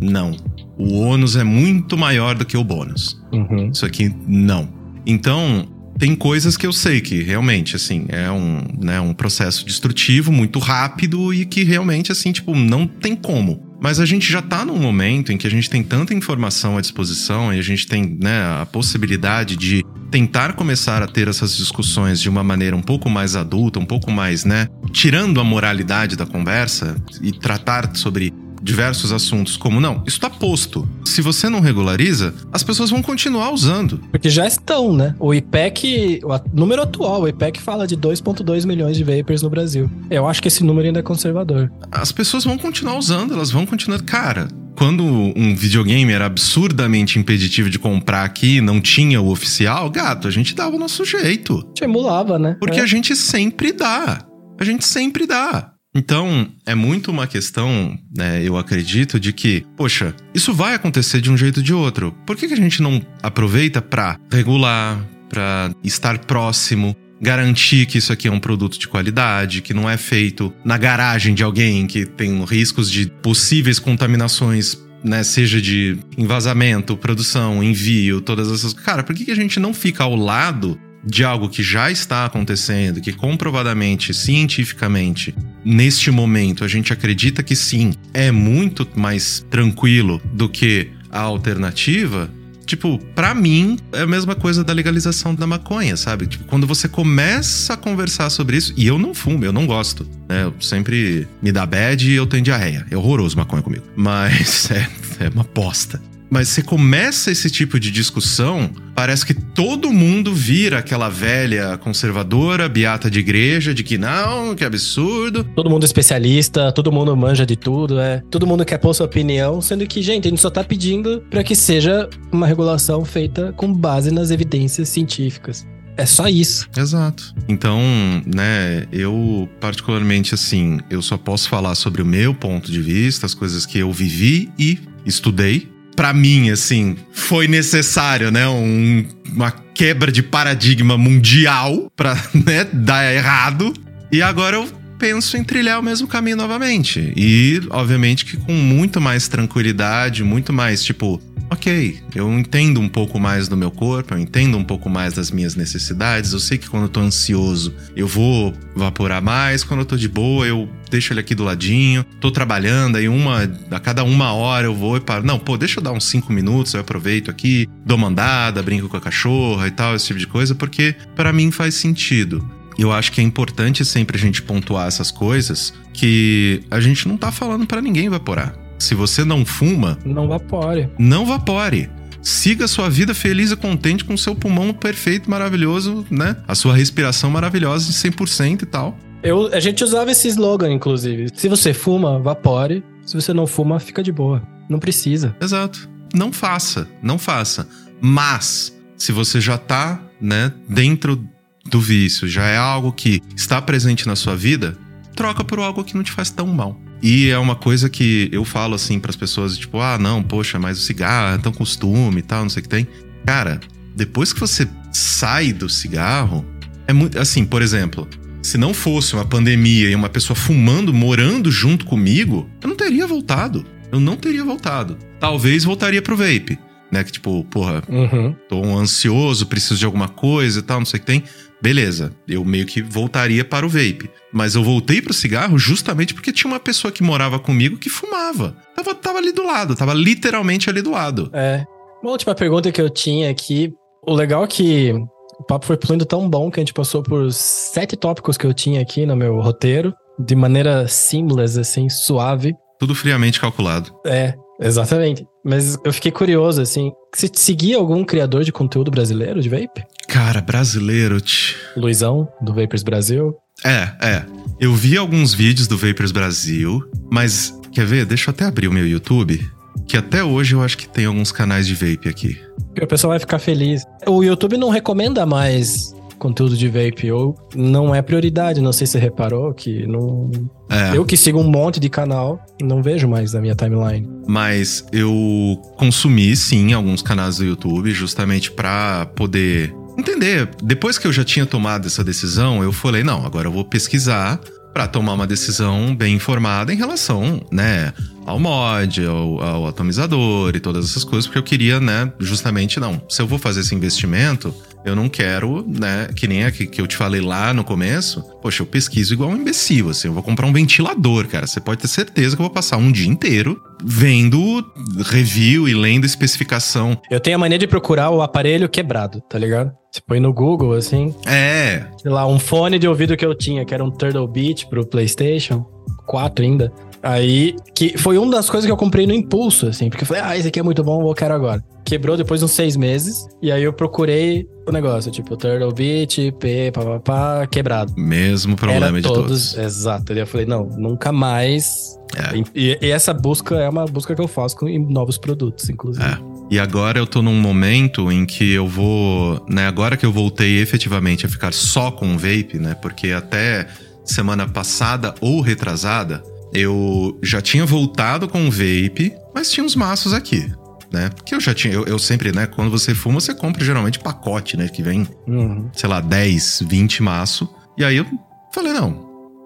Não. O ônus é muito maior do que o bônus. Uhum. Isso aqui, não. Então, tem coisas que eu sei que realmente, assim, é um, né, um processo destrutivo, muito rápido e que realmente, assim, tipo, não tem como. Mas a gente já tá num momento em que a gente tem tanta informação à disposição e a gente tem, né, a possibilidade de tentar começar a ter essas discussões de uma maneira um pouco mais adulta, um pouco mais, né, tirando a moralidade da conversa e tratar sobre diversos assuntos, como não, isso tá posto. Se você não regulariza, as pessoas vão continuar usando. Porque já estão, né? O IPEC, o número atual, o IPEC fala de 2,2 milhões de vapers no Brasil. Eu acho que esse número ainda é conservador. As pessoas vão continuar usando, elas vão continuar. Cara, quando um videogame era absurdamente impeditivo de comprar aqui, não tinha o oficial, gato, a gente dava o nosso jeito. Gente emulava, né? Porque É. a gente sempre dá. A gente sempre dá. Então, é muito uma questão, né, eu acredito, de que, poxa, isso vai acontecer de um jeito ou de outro. Por que, que a gente não aproveita pra regular, pra estar próximo, garantir que isso aqui é um produto de qualidade, que não é feito na garagem de alguém, que tem riscos de possíveis contaminações né, seja de envasamento, produção, envio, todas essas. Cara, por que, que a gente não fica ao lado de algo que já está acontecendo, que comprovadamente, cientificamente, neste momento, a gente acredita que sim, é muito mais tranquilo do que a alternativa? Tipo, pra mim, é a mesma coisa da legalização da maconha, sabe? Tipo, quando você começa a conversar sobre isso, e eu não fumo, eu não gosto, né? Eu sempre me dá bad e eu tenho diarreia. É horroroso maconha comigo. Mas é, é uma bosta. Mas você começa esse tipo de discussão, parece que todo mundo vira aquela velha conservadora, beata de igreja, de que não, que absurdo. Todo mundo é especialista, todo mundo manja de tudo, é. Todo mundo quer pôr sua opinião, sendo que, gente, a gente só tá pedindo pra que seja uma regulação feita com base nas evidências científicas. É só isso. Exato. Então, né, eu particularmente assim, eu só posso falar sobre o meu ponto de vista, as coisas que eu vivi e estudei. Pra mim, assim, foi necessário, né, um- uma quebra de paradigma mundial pra, né, dar errado. E agora eu penso em trilhar o mesmo caminho novamente. E, obviamente, que com muito mais tranquilidade, muito mais, tipo, ok, eu entendo um pouco mais do meu corpo, eu entendo um pouco mais das minhas necessidades. Eu sei que quando eu tô ansioso, eu vou vaporar mais, quando eu tô de boa, eu deixo ele aqui do ladinho. Tô trabalhando, aí uma, a cada uma hora eu vou e paro. Não, pô, deixa eu dar uns cinco minutos, eu aproveito aqui, dou uma andada, brinco com a cachorra e tal, esse tipo de coisa, porque para mim faz sentido. Eu acho que é importante sempre a gente pontuar essas coisas que a gente não tá falando para ninguém vaporar. Se você não fuma, Não vapore. não vapore. Siga a sua vida feliz e contente com o seu pulmão perfeito, maravilhoso, né? A sua respiração maravilhosa de 100% e tal. Eu, a gente usava esse slogan, inclusive. Se você fuma, vapore. Se você não fuma, fica de boa. Não precisa. Exato. Não faça, não faça. Mas, se você já tá, né, dentro do vício já é algo que está presente na sua vida, troca por algo que não te faz tão mal. E é uma coisa que eu falo assim para as pessoas, tipo, ah, não, poxa, mas o cigarro é tão costume e tal, não sei o que tem. Cara, depois que você sai do cigarro, é muito assim, por exemplo, se não fosse uma pandemia e uma pessoa fumando, morando junto comigo, eu não teria voltado. Eu não teria voltado. Talvez voltaria pro vape, né? Que tipo, porra, Uhum. tô ansioso, preciso de alguma coisa e tal, não sei o que tem. Beleza, eu meio que voltaria para o vape. Mas eu voltei pro cigarro justamente porque tinha uma pessoa que morava comigo que fumava. Tava, tava ali do lado, tava literalmente ali do lado. É. Uma última pergunta que eu tinha aqui. O legal é que o papo foi fluindo tão bom que a gente passou por sete tópicos que eu tinha aqui no meu roteiro, de maneira simples, assim, suave. Tudo friamente calculado. É, exatamente. Mas eu fiquei curioso, assim. Você seguia algum criador de conteúdo brasileiro de vape? Cara, brasileiro, tch. Luizão, do Vapers Brasil. É, é. Eu vi alguns vídeos do Vapers Brasil, mas quer ver? Deixa eu até abrir o meu YouTube, que até hoje eu acho que tem alguns canais de vape aqui. O pessoal vai ficar feliz. O YouTube não recomenda mais conteúdo de vape, ou não é prioridade. Não sei se você reparou que não. É, Eu que sigo um monte de canal, não vejo mais na minha timeline. mas eu consumi sim alguns canais do YouTube justamente pra poder entender. Depois que eu já tinha tomado essa decisão, eu falei, não, agora eu vou pesquisar pra tomar uma decisão bem informada em relação, né, ao mod, ao, ao atomizador e todas essas coisas, porque eu queria, né, justamente não. Se eu vou fazer esse investimento, eu não quero, né, que nem aqui que eu te falei lá no começo. Poxa, eu pesquiso igual um imbecil, assim, eu vou comprar um ventilador, cara. Você pode ter certeza que eu vou passar um dia inteiro vendo review e lendo especificação. Eu tenho a mania de procurar o aparelho quebrado, tá ligado? Você põe no Google, assim, É, sei lá, um fone de ouvido que eu tinha, que era um Turtle Beach pro PlayStation 4 ainda. Aí, que foi uma das coisas que eu comprei no impulso, assim, porque eu falei, ah, esse aqui é muito bom, eu quero agora. Quebrou depois de uns seis meses, e aí eu procurei o negócio, tipo, Turtle Beach, P, papapá, quebrado. mesmo problema Era de todos. Exato. E eu falei, não, nunca mais. É. E, e essa busca é uma busca que eu faço com, em novos produtos, inclusive. É. E agora eu tô num momento em que eu vou, né, agora que eu voltei efetivamente a ficar só com o vape, né, porque até semana passada ou retrasada, eu já tinha voltado com o vape, mas tinha uns maços aqui, né? Porque eu já tinha, eu, eu sempre, né, quando você fuma, você compra geralmente pacote, né, que vem, Uhum. sei lá, 10, 20 maço. E aí eu falei, não,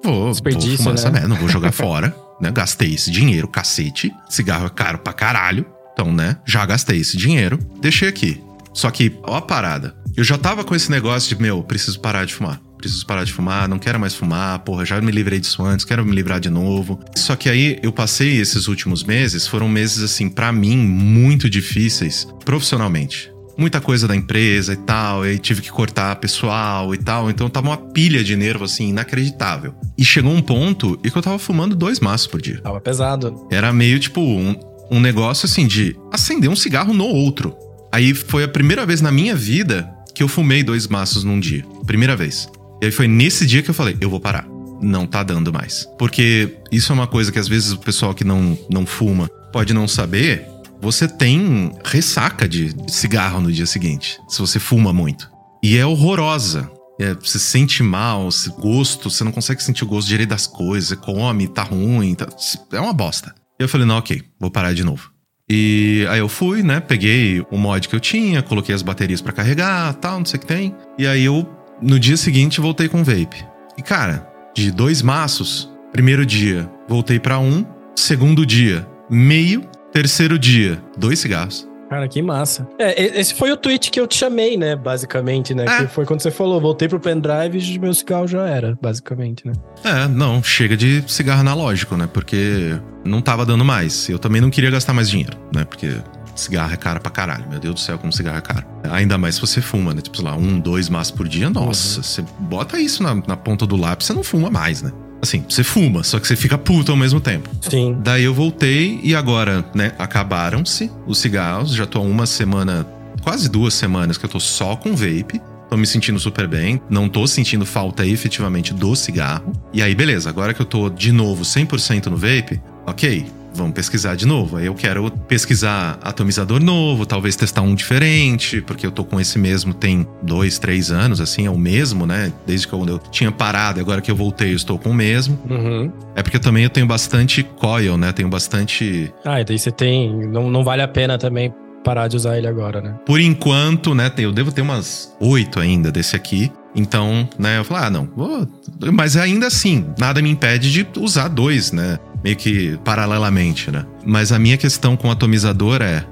vou, vou fumar né? essa merda, não vou jogar fora, né? Gastei esse dinheiro, cacete. Cigarro é caro pra caralho. Então, né, já gastei esse dinheiro, deixei aqui. Só que, ó a parada. Eu já tava com esse negócio de, meu, preciso parar de fumar. Preciso parar de fumar, não quero mais fumar, porra, já me livrei disso antes, quero me livrar de novo. Só que aí eu passei esses últimos meses, foram meses assim, pra mim, muito difíceis profissionalmente. Muita coisa da empresa e tal, e tive que cortar pessoal e tal, então tava uma pilha de nervo assim, inacreditável. E chegou um ponto em que eu tava fumando dois maços por dia. Tava pesado. Era meio tipo um, um negócio assim de acender um cigarro no outro. Aí foi a primeira vez na minha vida que eu fumei dois maços num dia. Primeira vez. E aí foi nesse dia que eu falei, eu vou parar. Não tá dando mais. Porque isso é uma coisa que às vezes o pessoal que não, não fuma pode não saber. Você tem ressaca de cigarro no dia seguinte, se você fuma muito. E é horrorosa. É, você sente mal, esse gosto, você não consegue sentir o gosto direito das coisas, come, tá ruim, tá- é uma bosta. E eu falei, não, ok, vou parar de novo. E aí eu fui, né, peguei o mod que eu tinha, coloquei as baterias pra carregar, tal, não sei o que tem. E aí eu, no dia seguinte, voltei com o vape. E cara, de dois maços, primeiro dia, voltei pra um, segundo dia, meio, terceiro dia, dois cigarros. Cara, que massa. É, esse foi o tweet que eu te chamei, né? Basicamente, né? É. Que foi quando você falou, voltei pro pendrive e meu cigarro já era, basicamente, né? É, não, chega de cigarro analógico, né? Porque não tava dando mais. Eu também não queria gastar mais dinheiro, né? Porque cigarro é caro pra caralho. Meu Deus do céu, como cigarro é caro. Ainda mais se você fuma, né? Tipo, sei lá, um, dois maços por dia. Nossa, você bota isso na, na ponta do lápis, você não fuma mais, né? Assim, você fuma, só que você fica puto ao mesmo tempo. Sim. Daí eu voltei e agora, né, acabaram-se os cigarros. Já tô há uma semana, quase duas semanas que eu tô só com vape. Tô me sentindo super bem, não tô sentindo falta efetivamente do cigarro. E aí, beleza, agora que eu tô de novo 100% no vape, ok, vamos pesquisar de novo. Aí eu quero pesquisar atomizador novo, talvez testar um diferente, porque eu tô com esse mesmo tem dois, três anos, assim, é o mesmo, né? Desde que eu tinha parado, agora que eu voltei, eu estou com o mesmo. Uhum. É porque também eu tenho bastante coil, né? Tenho bastante. Ah, e daí você tem. Não, não vale a pena também parar de usar ele agora, né? Por enquanto, né? Eu devo ter umas oito ainda desse aqui. Então, né, eu falei, ah, não, vou... mas ainda assim, nada me impede de usar dois, né? Meio que paralelamente, né? Mas a minha questão com o atomizador é: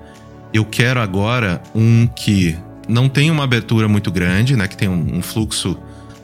eu quero agora um que não tenha uma abertura muito grande, né? Que um, um fluxo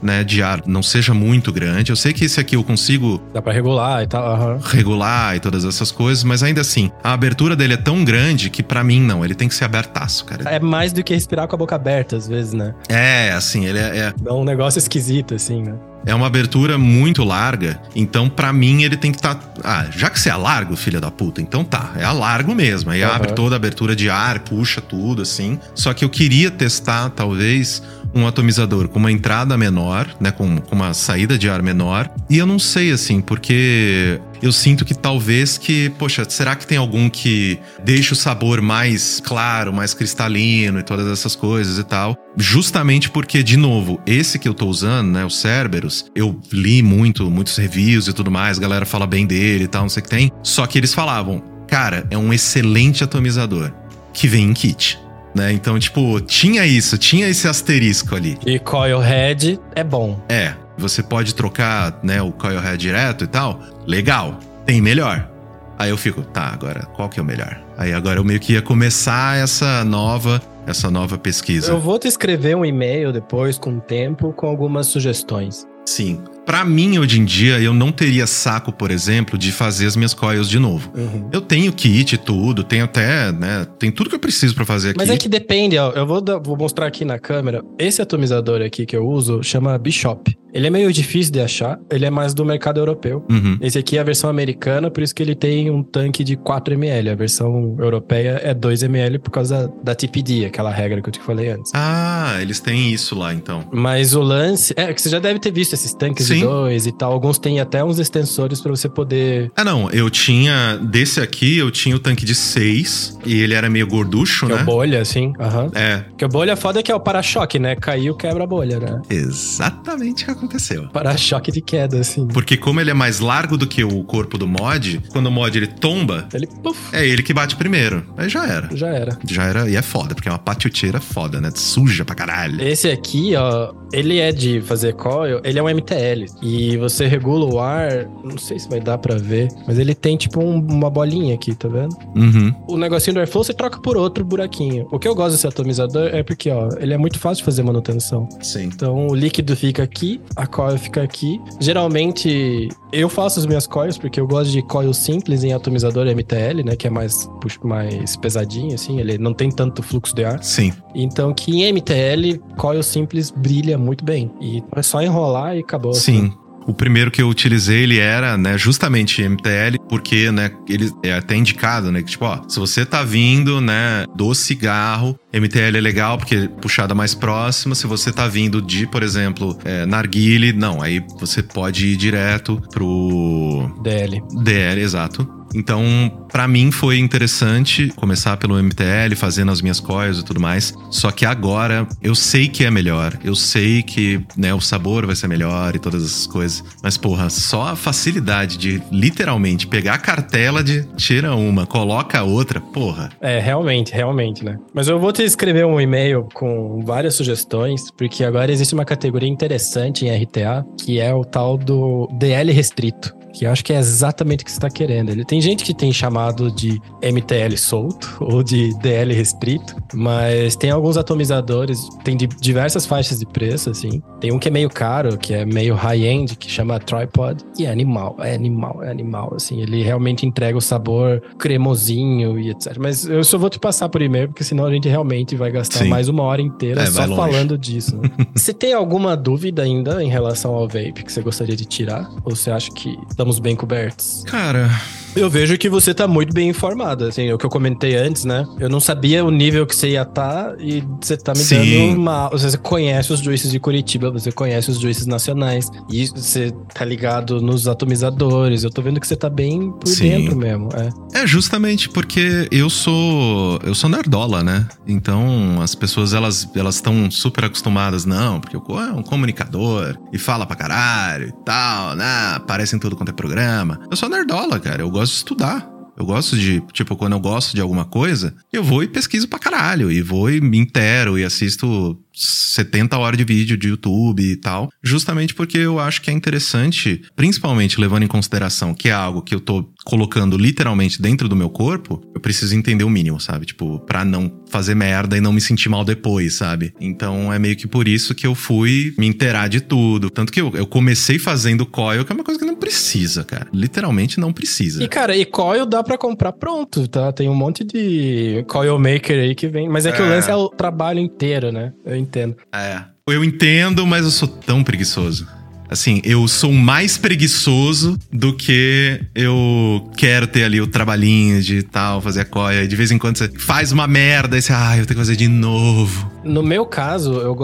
né, de ar não seja muito grande. Eu sei que esse aqui eu consigo. Dá pra regular e tal. Uhum. Regular e todas essas coisas, mas ainda assim, a abertura dele é tão grande que para mim não, ele tem que ser abertaço, cara. É mais do que respirar com a boca aberta, às vezes, né? É, assim, ele é. É, é um negócio esquisito, assim, né? É uma abertura muito larga, então para mim ele tem que estar. Tá... Ah, já que você é largo, filha da puta, então tá, é a largo mesmo. Aí uhum. abre toda a abertura de ar, puxa tudo assim. Só que eu queria testar, talvez, um atomizador com uma entrada menor, né, com, com uma saída de ar menor. E eu não sei assim, porque eu sinto que talvez que, poxa, será que tem algum que deixa o sabor mais claro, mais cristalino e todas essas coisas e tal? Justamente porque, de novo, esse que eu tô usando, né, o Cerberus, eu li muito, muitos reviews e tudo mais, galera fala bem dele e tal, não sei o que tem. Só que eles falavam, cara, é um excelente atomizador que vem em kit né? Então, tipo, tinha isso, tinha esse asterisco ali. E coil head é bom. É, você pode trocar, né, o coil head direto e tal. Legal, tem melhor. Aí eu fico, tá, agora qual que é o melhor? Aí agora eu meio que ia começar essa nova essa nova pesquisa. Eu vou te escrever um e-mail depois com o tempo com algumas sugestões. Sim. Para mim, hoje em dia, eu não teria saco, por exemplo, de fazer as minhas coils de novo. Uhum. Eu tenho kit e tudo, tenho até, né? Tem tudo que eu preciso para fazer aqui. Mas é que depende, ó. Eu vou, vou mostrar aqui na câmera. Esse atomizador aqui que eu uso chama Bishop. Ele é meio difícil de achar, ele é mais do mercado europeu. Uhum. Esse aqui é a versão americana, por isso que ele tem um tanque de 4ml. A versão europeia é 2ml por causa da, da TPD, aquela regra que eu te falei antes. Ah, eles têm isso lá então. Mas o lance. É, que você já deve ter visto esses tanques Sim. de 2 e tal. Alguns têm até uns extensores para você poder. Ah, não. Eu tinha. Desse aqui, eu tinha o tanque de 6 e ele era meio gorducho, que né? É bolha, assim. Uhum. É. Que a bolha foda é que é o para-choque, né? Caiu, quebra a bolha, né? Exatamente o que aconteceu. Para-choque de queda, assim. Porque como ele é mais largo do que o corpo do mod, quando o mod ele tomba, ele puff. é ele que bate primeiro. Aí já era. Já era. Já era. E é foda, porque é uma patioteira foda, né? Suja pra caralho. Esse aqui, ó, ele é de fazer coil, ele é um MTL. E você regula o ar, não sei se vai dar para ver, mas ele tem tipo um, uma bolinha aqui, tá vendo? Uhum. O negocinho do airflow você troca por outro buraquinho. O que eu gosto desse atomizador é porque, ó, ele é muito fácil de fazer manutenção. Sim. Então o líquido fica aqui, a coil fica aqui. Geralmente eu faço as minhas coils porque eu gosto de coil simples em atomizador MTL, né, que é mais mais pesadinho assim, ele não tem tanto fluxo de ar. Sim. Então que em MTL coil simples brilha muito bem e é só enrolar e acabou. Sim. Assim. O primeiro que eu utilizei, ele era, né, justamente MTL, porque, né, ele é até indicado, né, que tipo, ó, se você tá vindo, né, do cigarro, MTL é legal porque é puxada mais próxima. Se você tá vindo de, por exemplo, é, narguile, não, aí você pode ir direto pro DL. DL, exato. Então, para mim foi interessante começar pelo MTL, fazendo as minhas coils e tudo mais. Só que agora eu sei que é melhor. Eu sei que, né, o sabor vai ser melhor e todas essas coisas. Mas, porra, só a facilidade de literalmente pegar a cartela de tira uma, coloca a outra, porra. É, realmente, realmente, né? Mas eu vou te escrever um e-mail com várias sugestões, porque agora existe uma categoria interessante em RTA, que é o tal do DL restrito que acho que é exatamente o que você está querendo. Ele tem gente que tem chamado de MTL solto ou de DL restrito, mas tem alguns atomizadores, tem de diversas faixas de preço, assim. Tem um que é meio caro, que é meio high-end, que chama Tripod, e é animal, é animal, é animal, assim. Ele realmente entrega o sabor cremosinho e etc. Mas eu só vou te passar por e-mail, porque senão a gente realmente vai gastar Sim. mais uma hora inteira é, só falando disso. Né? você tem alguma dúvida ainda em relação ao vape que você gostaria de tirar? Ou você acha que estamos bem cobertos? Cara, Eu vejo que você tá muito bem informado, assim, o que eu comentei antes, né? Eu não sabia o nível que você ia estar tá, e você tá me Sim. dando uma... Você conhece os juízes de Curitiba, você conhece os juízes nacionais e você tá ligado nos atomizadores. Eu tô vendo que você tá bem por Sim. dentro mesmo, é. É justamente porque eu sou eu sou nerdola, né? Então as pessoas elas elas estão super acostumadas, não, porque o é um comunicador e fala pra caralho e tal, né? Aparece em tudo quanto é programa. Eu sou nerdola, cara. Eu gosto de estudar. Eu gosto de, tipo, quando eu gosto de alguma coisa, eu vou e pesquiso pra caralho. E vou e me intero e assisto 70 horas de vídeo de YouTube e tal. Justamente porque eu acho que é interessante, principalmente levando em consideração que é algo que eu tô colocando literalmente dentro do meu corpo, eu preciso entender o mínimo, sabe? Tipo, pra não fazer merda e não me sentir mal depois, sabe? Então é meio que por isso que eu fui me inteirar de tudo. Tanto que eu, eu comecei fazendo coil, que é uma coisa que não precisa, cara. Literalmente não precisa. E, cara, e coil dá pra comprar pronto, tá? Tem um monte de coil maker aí que vem. Mas é que o É. lance é o trabalho inteiro, né? Eu entendo. É. Eu entendo, mas eu sou tão preguiçoso. Assim, eu sou mais preguiçoso do que eu quero ter ali o trabalhinho de tal, fazer a coia. De vez em quando você faz uma merda e você, ah, eu tenho que fazer de novo. No meu caso, eu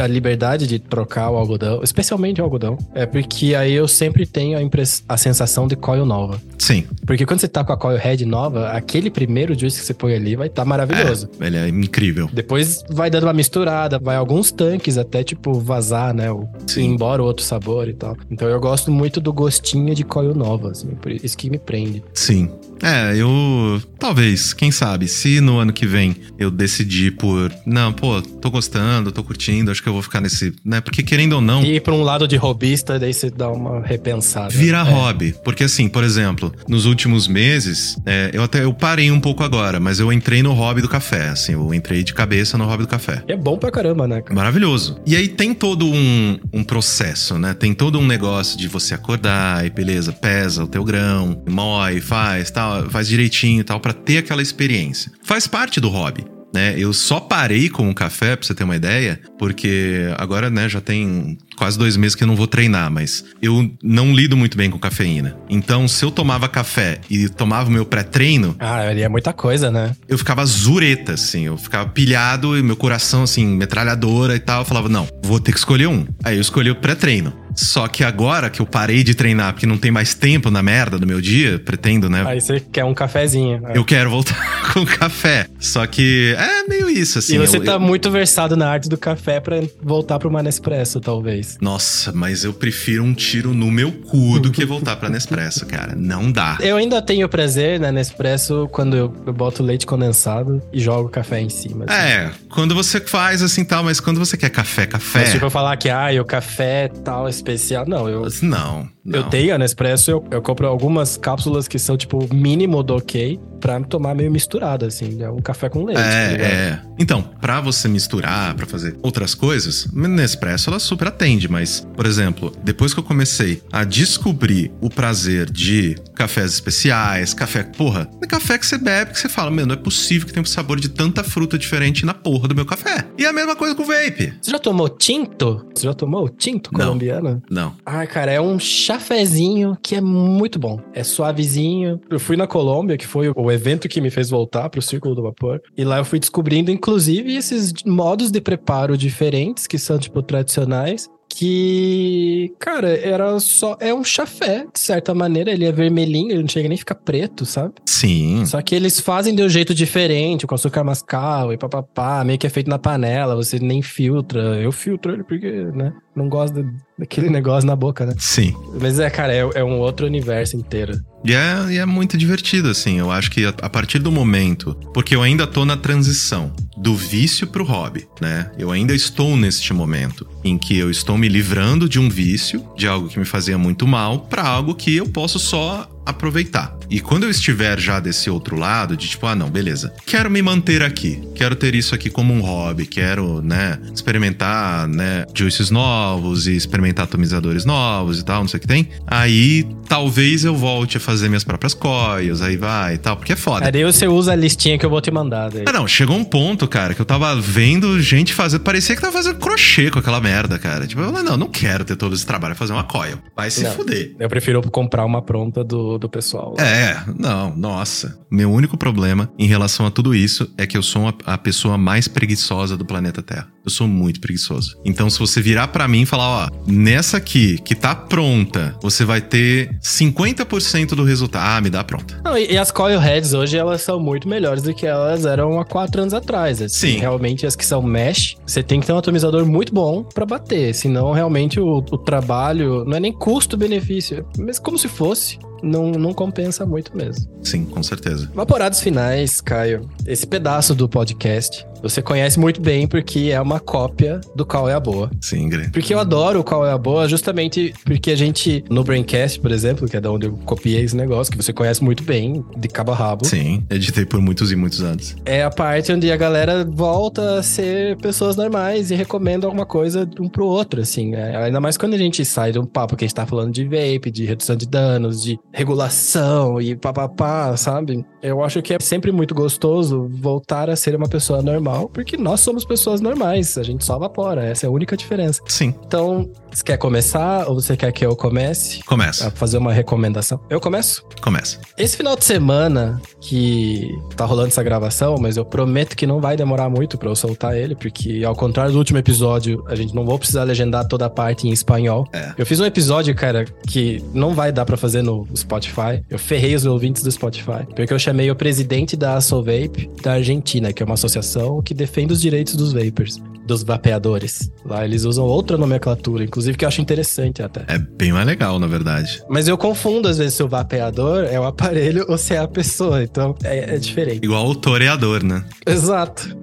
a liberdade de trocar o algodão, especialmente o algodão, é porque aí eu sempre tenho a, impress- a sensação de coil nova. Sim. Porque quando você tá com a coil head nova, aquele primeiro juice que você põe ali vai estar maravilhoso. É, ele é incrível. Depois vai dando uma misturada, vai alguns tanques até, tipo, vazar, né? O, Sim. embora o outro sabor e tal. Então eu gosto muito do gostinho de coil nova, assim, por isso que me prende. Sim. É, eu. Talvez, quem sabe, se no ano que vem eu decidir por. Não, pô, tô gostando, tô curtindo, acho que eu vou ficar nesse. né? Porque querendo ou não. E ir pra um lado de robista, daí você dá uma repensada. Vira É. hobby. Porque assim, por exemplo, nos últimos meses, é, eu até eu parei um pouco agora, mas eu entrei no hobby do café. Assim, eu entrei de cabeça no hobby do café. É bom pra caramba, né, cara? Maravilhoso. E aí tem todo um, um processo, né? Tem todo um negócio de você acordar e beleza, pesa o teu grão, moe, faz, tal, faz direitinho e tal, pra ter aquela experiência. Faz parte do hobby. Né, eu só parei com o café, pra você ter uma ideia, porque agora, né, já tem quase dois meses que eu não vou treinar, mas eu não lido muito bem com cafeína. Então, se eu tomava café e tomava o meu pré-treino, Ah, ali é muita coisa, né? eu ficava zureta, assim. Eu ficava pilhado e meu coração, assim, metralhadora e tal. Eu falava, não, vou ter que escolher um. Aí eu escolhi o pré-treino. Só que agora que eu parei de treinar, porque não tem mais tempo na merda do meu dia, pretendo, né? Aí você quer um cafezinho. é. Eu quero voltar com café. Só que é meio isso, assim. e você eu- tá eu- muito versado na arte do café pra voltar pro uma Nespresso, talvez. Nossa, mas eu prefiro um tiro no meu cu do que voltar pra Nespresso, cara. Não dá. Eu ainda tenho prazer na Nespresso quando eu, eu boto leite condensado e jogo café em cima. assim. É, quando você faz assim tal, mas quando você quer café, café. Mas tipo, eu falar que, ah, o café tal especial. Não, eu, Não, não. eu tenho a Nespresso, eu, eu compro algumas cápsulas que são, tipo, mínimo do ok pra tomar meio misturado, assim. É um café com leite. tá ligado? É, é. Então, pra você misturar, pra fazer outras coisas, Nespresso ela super atende, mas, por exemplo, depois que eu comecei a descobrir o prazer de cafés especiais, café, porra, é café que você bebe que você fala, meu, não é possível que tenha um sabor de tanta fruta diferente na porra do meu café. E é a mesma coisa com o vape. Você já tomou tinto? Você já tomou tinto Não. colombiano? Não. Ai, cara, é um chafezinho que é muito bom. É suavezinho. Eu fui na Colômbia, que foi o evento que me fez voltar pro Círculo do Vapor. E lá eu fui descobrindo, inclusive, esses modos de preparo diferentes, que são, tipo, tradicionais. Que, cara, era só. É um chafé, de certa maneira. Ele é vermelhinho, ele não chega nem a ficar preto, sabe? Sim. Só que eles fazem de um jeito diferente, com açúcar mascavo e papapá, meio que é feito na panela, você nem filtra. Eu filtro ele porque, né? Não gosto da- daquele negócio na boca, né? Sim. Mas é, cara, é, é um outro universo inteiro. E é, e é muito divertido, assim. Eu acho que a, a partir do momento. Porque eu ainda tô na transição do vício pro hobby, né? Eu ainda estou neste momento em que eu estou me livrando de um vício, de algo que me fazia muito mal, pra algo que eu posso só aproveitar. E quando eu estiver já desse outro lado, de tipo, ah, não, beleza, quero me manter aqui, quero ter isso aqui como um hobby, quero, né, experimentar, né, juices novos e experimentar atomizadores novos e tal, não sei o que tem. Aí talvez eu volte a fazer minhas próprias coils, aí vai e tal, porque é foda. Aí daí você usa a listinha que eu vou te mandar. Daí. Ah, não, chegou um ponto, cara, que eu tava vendo gente fazer. Parecia que tava fazendo crochê com aquela merda, cara. Tipo, eu falei, não, não quero ter todo esse trabalho, fazer uma coil. Vai se Não. fuder. Eu prefiro comprar uma pronta do do, pessoal. É, não, nossa. Meu único problema em relação a tudo isso é que eu sou a, a pessoa mais preguiçosa do planeta Terra. Eu sou muito preguiçoso. Então, se você virar para mim e falar, ó, nessa aqui, que tá pronta, você vai ter 50% do resultado. Ah, me dá pronta. Não, e, e as coil heads hoje, elas são muito melhores do que elas eram há quatro anos atrás. Assim, Sim. Realmente, as que são mesh, você tem que ter um atomizador muito bom para bater. Senão, realmente, o, o trabalho não é nem custo-benefício, mas como se fosse. Não, não compensa muito mesmo. Sim, com certeza. Vaporados finais, Caio. Esse pedaço do podcast você conhece muito bem porque é uma cópia do Qual é a Boa. Sim, Gre. Porque eu adoro o Qual é a Boa, justamente porque a gente, no Braincast, por exemplo, que é da onde eu copiei esse negócio, que você conhece muito bem, de cabo a rabo. Sim, editei por muitos e muitos anos. É a parte onde a galera volta a ser pessoas normais e recomenda alguma coisa um pro outro, assim. É, ainda mais quando a gente sai de um papo que a gente tá falando de vape, de redução de danos, de regulação e papapá, sabe? Eu acho que é sempre muito gostoso voltar a ser uma pessoa normal, porque nós somos pessoas normais, a gente só evapora, essa é a única diferença. Sim. Então, você quer começar ou você quer que eu comece Começa. a fazer uma recomendação? Eu começo? Começa. Esse final de semana que tá rolando essa gravação, mas eu prometo que não vai demorar muito pra eu soltar ele, porque ao contrário do último episódio, a gente não vou precisar legendar toda a parte em espanhol. É. Eu fiz um episódio, cara, que não vai dar pra fazer no Spotify. Eu ferrei os ouvintes do Spotify, porque eu chamei o presidente da Assolvape da Argentina, que é uma associação que defende os direitos dos vapers, dos vapeadores. Lá eles usam outra nomenclatura, inclusive que eu acho interessante até. É bem mais legal, na verdade. Mas eu confundo às vezes se o vapeador é o aparelho ou se é a pessoa, então é, é diferente. Igual o toreador, né? Exato.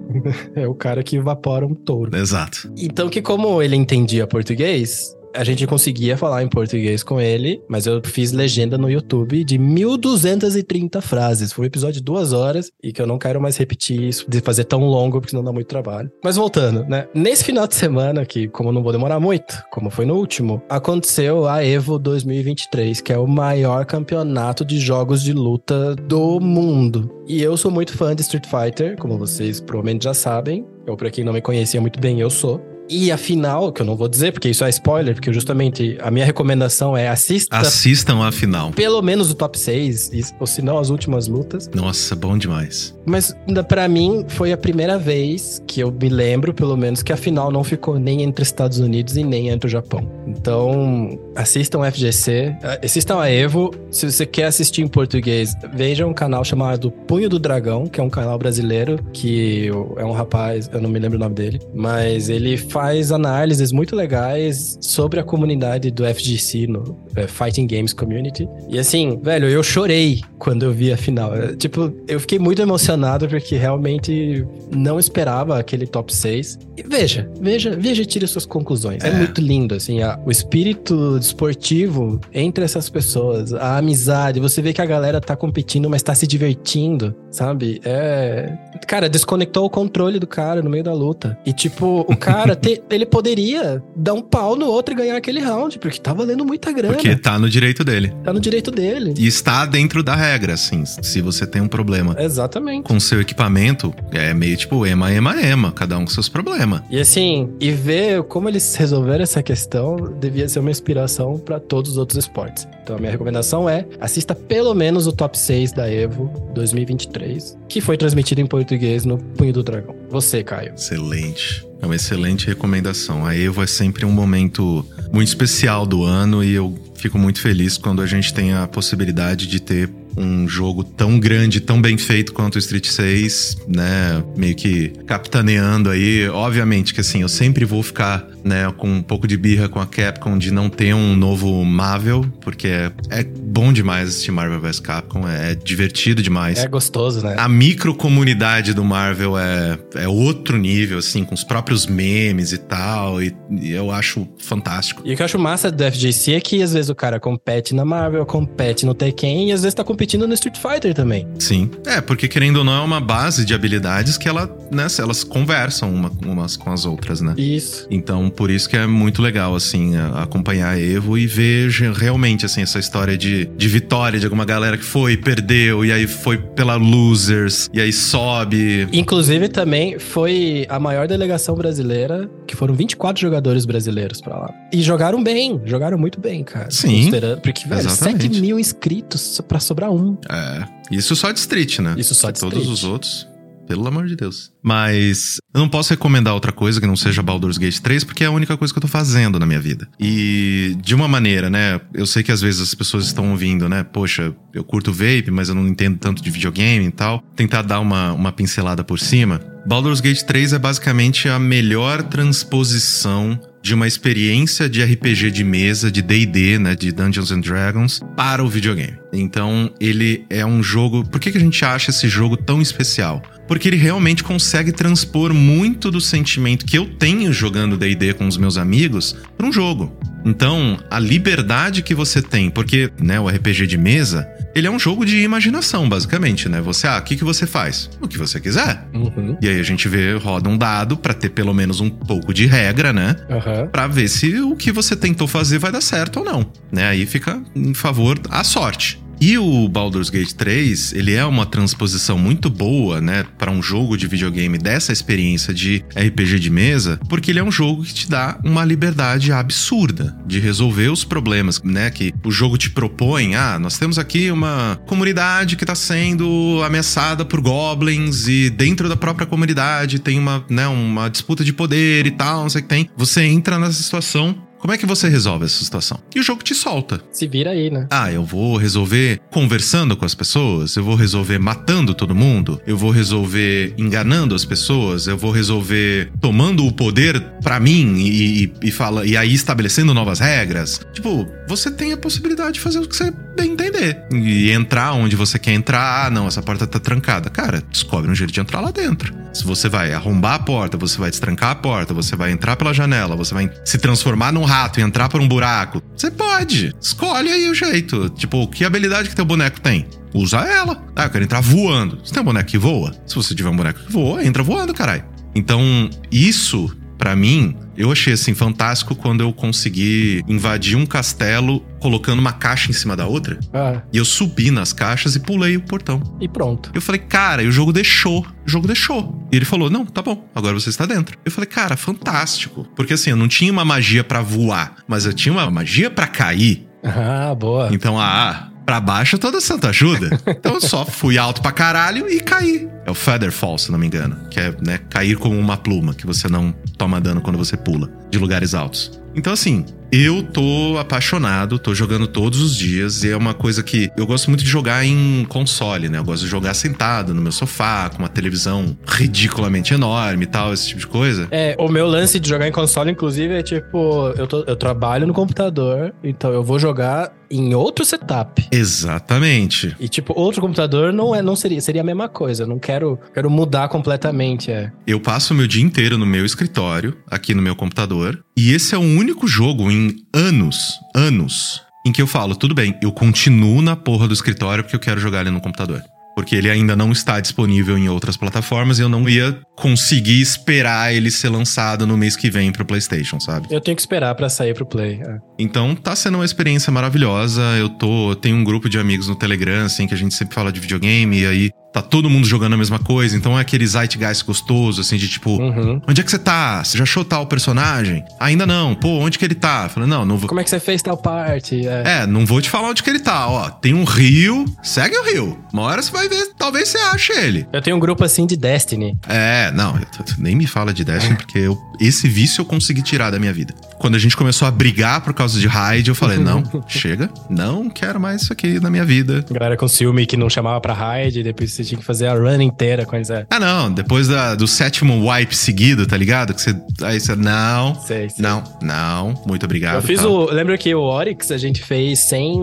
É o cara que evapora um touro. Exato. Então que como ele entendia português, a gente conseguia falar em português com ele, mas eu fiz legenda no YouTube de 1230 frases. Foi um episódio de duas horas e que eu não quero mais repetir isso, de fazer tão longo, porque senão dá muito trabalho. Mas voltando, né? Nesse final de semana, que como não vou demorar muito, como foi no último, aconteceu a Evo 2023, que é o maior campeonato de jogos de luta do mundo. E eu sou muito fã de Street Fighter, como vocês provavelmente já sabem. Eu, pra quem não me conhecia muito bem, eu sou. E a final, que eu não vou dizer, porque isso é spoiler, porque justamente a minha recomendação é assista Assistam a final. pelo menos o top 6, e- ou se não as últimas lutas. Nossa, bom demais. Mas pra mim foi a primeira vez que eu me lembro, pelo menos, que a final não ficou nem entre Estados Unidos e nem entre o Japão. Então, assistam o FGC, assistam a Evo. Se você quer assistir em português, veja um canal chamado Punho do Dragão, que é um canal brasileiro, que é um rapaz, eu não me lembro o nome dele, mas ele faz análises muito legais sobre a comunidade do FGC, no é, Fighting Games Community. E assim, velho, eu chorei quando eu vi a final. É, Tipo, eu fiquei muito emocionado porque realmente não esperava aquele top 6. E veja, veja, veja e tire suas conclusões. É, É. muito lindo, assim, a- o espírito esportivo entre essas pessoas, a amizade. Você vê que a galera tá competindo, mas tá se divertindo, sabe? É. Cara, desconectou o controle do cara no meio da luta. E, tipo, o cara, ele poderia dar um pau no outro e ganhar aquele round, porque tá valendo muita grana. Porque tá no direito dele. Tá no direito dele. E está dentro da regra, assim. Se você tem um problema Exatamente. com seu equipamento, é meio tipo ema, ema, ema. Cada um com seus problemas. E assim, e ver como eles resolveram essa questão devia ser uma inspiração pra todos os outros esportes. Então a minha recomendação é assista pelo menos o top 6 da Evo 2023, que foi transmitido em português no Punho do Dragão. Você, Caio. Excelente. É uma excelente recomendação. A Evo é sempre um momento muito especial do ano e eu fico muito feliz quando a gente tem a possibilidade de ter um jogo tão grande, tão bem feito quanto o Street 6, né? Meio que capitaneando aí. Obviamente que assim, eu sempre vou ficar, né, com um pouco de birra com a Capcom de não ter um novo Marvel, porque é, é bom demais assistir Marvel vs Capcom, é divertido demais. É gostoso, né? A micro comunidade do Marvel é, é outro nível, assim, com os próprios memes e tal. E, e eu acho fantástico. E o que eu acho massa do FGC é que às vezes o cara compete na Marvel, compete no Tekken e às vezes tá competindo no Street Fighter também. Sim. É, porque querendo ou não, é uma base de habilidades que ela, né, elas conversam uma- umas com as outras, né? Isso. Então, por isso que é muito legal, assim, acompanhar a Evo e ver realmente, assim, essa história de, de vitória de alguma galera que foi, perdeu, e aí foi pela Losers, e aí sobe. Inclusive, também foi a maior delegação brasileira, que foram 24 jogadores brasileiros pra lá. E jogaram bem, jogaram muito bem, cara. Sim, Porque, velho, exatamente. 7 mil inscritos pra sobrar um. É, isso só de Street, né? Isso só de Todos Street. os outros, pelo amor de Deus. Mas eu não posso recomendar outra coisa que não seja Baldur's Gate 3, porque é a única coisa que eu tô fazendo na minha vida. E de uma maneira, né? Eu sei que às vezes as pessoas estão ouvindo, né? Poxa, eu curto vape, mas eu não entendo tanto de videogame e tal. Tentar dar uma, uma pincelada por cima. Baldur's Gate 3 é basicamente a melhor transposição de uma experiência de RPG de mesa, de D&D, né, de Dungeons and Dragons, para o videogame. Então, ele é um jogo... Por que, que a gente acha esse jogo tão especial? Porque ele realmente consegue transpor muito do sentimento que eu tenho jogando D&D com os meus amigos para um jogo. Então, a liberdade que você tem, porque né, o RPG de mesa, ele é um jogo de imaginação, basicamente, né? Você, ah, o que, que você faz? O que você quiser. Uhum. E aí a gente vê, roda um dado pra ter pelo menos um pouco de regra, né? Aham. Pra ver se o que você tentou fazer vai dar certo ou não, né? Aí fica em favor a sorte. E o Baldur's Gate 3, ele é uma transposição muito boa, né, para um jogo de videogame dessa experiência de RPG de mesa, porque ele é um jogo que te dá uma liberdade absurda de resolver os problemas, né, que o jogo te propõe. Ah, nós temos aqui uma comunidade que tá sendo ameaçada por goblins e dentro da própria comunidade tem uma, né, uma disputa de poder e tal, não sei o que tem. Você entra nessa situação como é que você resolve essa situação? E o jogo te solta. Se vira aí, né? Ah, eu vou resolver conversando com as pessoas, eu vou resolver matando todo mundo, eu vou resolver enganando as pessoas, eu vou resolver tomando o poder pra mim e, e, e fala e aí estabelecendo novas regras. Tipo, você tem a possibilidade de fazer o que você bem entender e entrar onde você quer entrar. Ah, não, essa porta tá trancada. Cara, descobre um jeito de entrar lá dentro. Se você vai arrombar a porta, você vai destrancar a porta, você vai entrar pela janela, você vai se transformar num rato e entrar por um buraco. Você pode. Escolhe aí o jeito. Tipo, que habilidade que teu boneco tem? Usa ela. Ah, eu quero entrar voando. Você tem um boneco que voa? Se você tiver um boneco que voa, entra voando, caralho. Então, isso, pra mim, eu achei assim fantástico quando eu consegui invadir um castelo colocando uma caixa em cima da outra. Ah, E eu subi nas caixas e pulei o portão. e pronto. Eu falei, cara, e o jogo deixou. O jogo deixou. E ele falou, não, tá bom, agora você está dentro. Eu falei, cara, fantástico. Porque assim, eu não tinha uma magia pra voar, mas eu tinha uma magia pra cair. Ah, boa. Então, ah, pra baixo toda santa ajuda. Então eu só fui alto pra caralho e caí. É o Feather Fall, se não me engano. Que é, né, cair como uma pluma, que você não toma dano quando você pula de lugares altos. Então, assim, eu tô apaixonado, tô jogando todos os dias e é uma coisa que eu gosto muito de jogar em console, né? Eu gosto de jogar sentado no meu sofá, com uma televisão ridiculamente enorme e tal, esse tipo de coisa. É, o meu lance de jogar em console, inclusive, é tipo, eu, tô- eu trabalho no computador, então eu vou jogar em outro setup. Exatamente. E, tipo, outro computador não é, não seria, seria a mesma coisa. Eu não quero, quero mudar completamente, é. Eu passo o meu dia inteiro no meu escritório, aqui no meu computador, e esse é o único jogo em anos, anos, em que eu falo, tudo bem, eu continuo na porra do escritório porque eu quero jogar ele no computador. Porque ele ainda não está disponível em outras plataformas e eu não ia conseguir esperar ele ser lançado no mês que vem pro PlayStation, sabe? Eu tenho que esperar pra sair pro Play. é. Então tá sendo uma experiência maravilhosa. Eu tô, eu tenho um grupo de amigos no Telegram, assim, que a gente sempre fala de videogame, e aí tá todo mundo jogando a mesma coisa. Então é aquele zeitgeist gostoso, assim, de tipo, Uhum. onde é que você tá? Você já achou tal personagem? Ainda não. Pô, onde que ele tá? Falei, não, não vou. Como é que você fez tal parte? É. É, não vou te falar onde que ele tá, ó. Tem um rio, segue o rio. Uma hora você vai ver, talvez você ache ele. Eu tenho um grupo assim de Destiny. É, não, nem me fala de Destiny, porque eu- esse vício eu consegui tirar da minha vida. Quando a gente começou a brigar por causa de raid, eu falei, não, chega, não quero mais isso aqui na minha vida. Galera com ciúme que não chamava pra raid, depois você tinha que fazer a run inteira com eles. Ah, não, depois da- do sétimo wipe seguido, tá ligado? Que você. Aí você. Não. Sei, sei. Não, não, muito obrigado. Eu fiz o. Lembra que o Oryx a gente fez sem.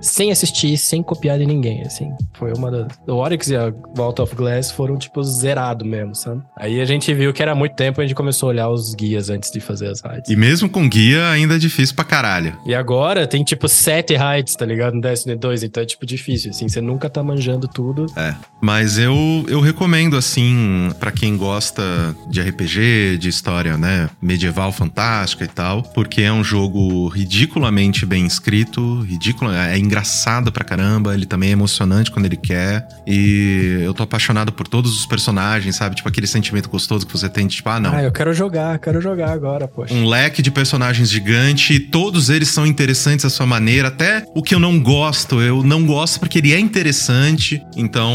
sem assistir, sem copiar de ninguém, assim. Foi uma das. O Oryx e a Vault of Glass foram, tipo, zerado mesmo, sabe? Aí a gente viu que era muito tempo e a gente começou a olhar os guias antes de fazer as raids. E mesmo com guia, ainda é difícil pra caralho. E agora tem, tipo, sete raids, tá ligado? No Destiny 2, então é, tipo, difícil, assim. Você nunca tá manjando tudo. É. Mas eu, eu recomendo, assim, para quem gosta de RPG, de história, né, medieval fantástica e tal, porque é um jogo ridiculamente bem escrito, ridículo, é engraçado pra caramba, ele também é emocionante quando ele quer, e eu tô apaixonado por todos os personagens, sabe? Tipo aquele sentimento gostoso que você tem, tipo, ah, não. Ah, eu quero jogar, quero jogar agora, poxa. Um leque de personagens gigante, todos eles são interessantes à sua maneira, até o que eu não gosto, eu não gosto porque ele é interessante, então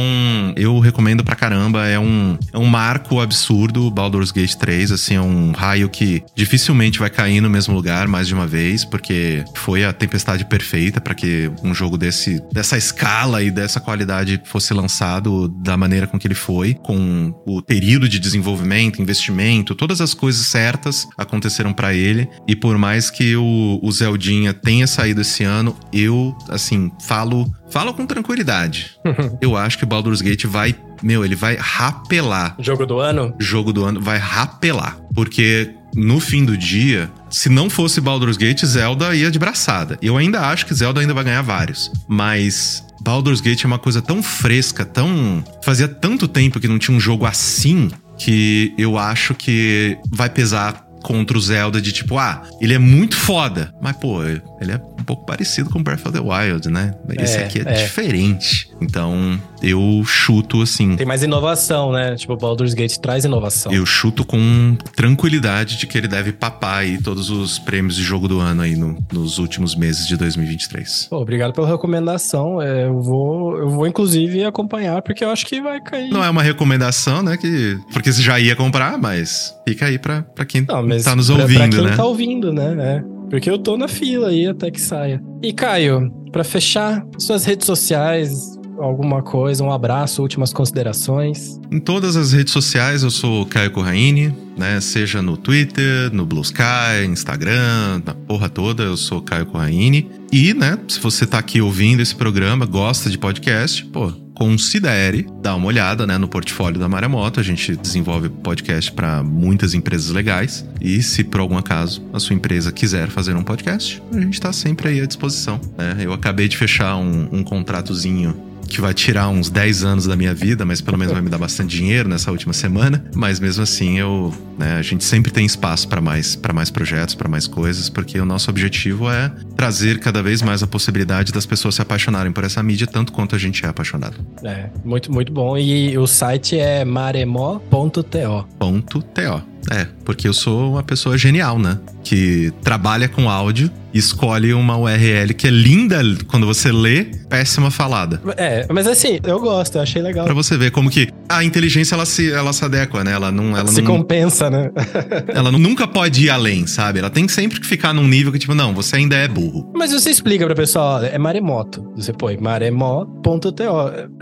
eu recomendo pra caramba. É um, é um marco absurdo, Baldur's Gate 3. Assim, é um raio que dificilmente vai cair no mesmo lugar mais de uma vez, porque foi a tempestade perfeita para que um jogo desse, dessa escala e dessa qualidade fosse lançado da maneira com que ele foi, com o período de desenvolvimento, investimento, todas as coisas certas aconteceram para ele. E por mais que o, o Zeldinha tenha saído esse ano, eu, assim, falo Fala com tranquilidade. eu acho que Baldur's Gate vai. Meu, ele vai rapelar. Jogo do ano? Jogo do ano vai rapelar. Porque no fim do dia, se não fosse Baldur's Gate, Zelda ia de braçada. Eu ainda acho que Zelda ainda vai ganhar vários. Mas Baldur's Gate é uma coisa tão fresca, tão. Fazia tanto tempo que não tinha um jogo assim que eu acho que vai pesar contra o Zelda de tipo, ah, ele é muito foda. Mas, pô, ele é um pouco parecido com Breath of the Wild, né? Esse é, aqui é, é, diferente. Então, eu chuto assim. Tem mais inovação, né? Tipo, Baldur's Gate traz inovação. Eu chuto com tranquilidade de que ele deve papar aí todos os prêmios de jogo do ano aí no, nos últimos meses de 2023. Pô, obrigado pela recomendação. É, eu vou, eu vou inclusive acompanhar porque eu acho que vai cair. Não é uma recomendação, né? Que porque você já ia comprar, mas fica aí pra, pra quem Não, tá nos ouvindo, pra, pra quem né? tá ouvindo, né? É. Porque eu tô na fila aí até que saia. E Caio, para fechar, suas redes sociais, alguma coisa, um abraço, últimas considerações. Em todas as redes sociais eu sou Caio Corraine, né? Seja no Twitter, no Blue Sky, Instagram, na porra toda, eu sou Caio Corraine. E, né, se você tá aqui ouvindo esse programa, gosta de podcast, pô, considere dar uma olhada né, no portfólio da Maremoto. A gente desenvolve podcast para muitas empresas legais. E se por algum acaso a sua empresa quiser fazer um podcast, a gente está sempre aí à disposição. Né? Eu acabei de fechar um, um contratozinho que vai tirar uns 10 anos da minha vida, mas pelo menos vai me dar bastante dinheiro nessa última semana. Mas mesmo assim, eu, né, a gente sempre tem espaço para mais, para mais projetos, para mais coisas, porque o nosso objetivo é trazer cada vez mais a possibilidade das pessoas se apaixonarem por essa mídia tanto quanto a gente é apaixonado. É, muito muito bom. E o site é maremó.to. .to. É, porque eu sou uma pessoa genial, né? Que trabalha com áudio escolhe uma URL que é linda quando você lê, péssima falada. É, mas assim, eu gosto, eu achei legal. Pra você ver como que a inteligência ela se, ela se adequa, né? Ela não. Ela se não, compensa, né? ela nunca pode ir além, sabe? Ela tem sempre que ficar num nível que, tipo, não, você ainda é burro. Mas você explica pra pessoa, é maremoto. Você põe maremó.to.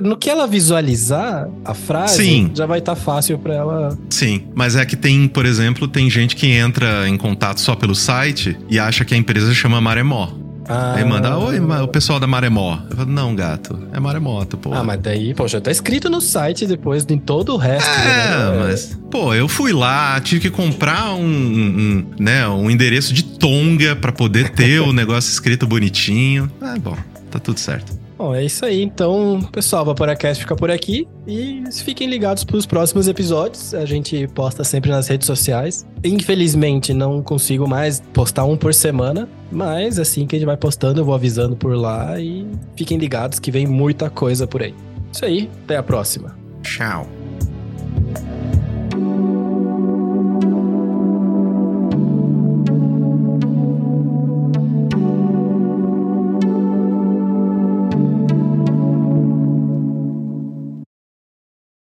No que ela visualizar a frase, Sim. já vai estar tá fácil pra ela. Sim, mas é que tem, por exemplo, tem gente que entra em contato só pelo site e acha que a empresa chama Maremó. Ah. Aí manda, oi, o pessoal da Maremó. Eu falo, não, gato, é Maremoto, pô. Ah, mas daí, pô, já tá escrito no site depois, em todo o resto. É, né? mas, pô, eu fui lá, tive que comprar um, um né, um endereço de Tonga para poder ter o negócio escrito bonitinho. Ah, bom, tá tudo certo. Bom, é isso aí. Então, pessoal, o Vaporacast fica por aqui. E fiquem ligados para os próximos episódios. A gente posta sempre nas redes sociais. Infelizmente, não consigo mais postar um por semana. Mas assim que a gente vai postando, eu vou avisando por lá. E fiquem ligados que vem muita coisa por aí. Isso aí. Até a próxima. Tchau.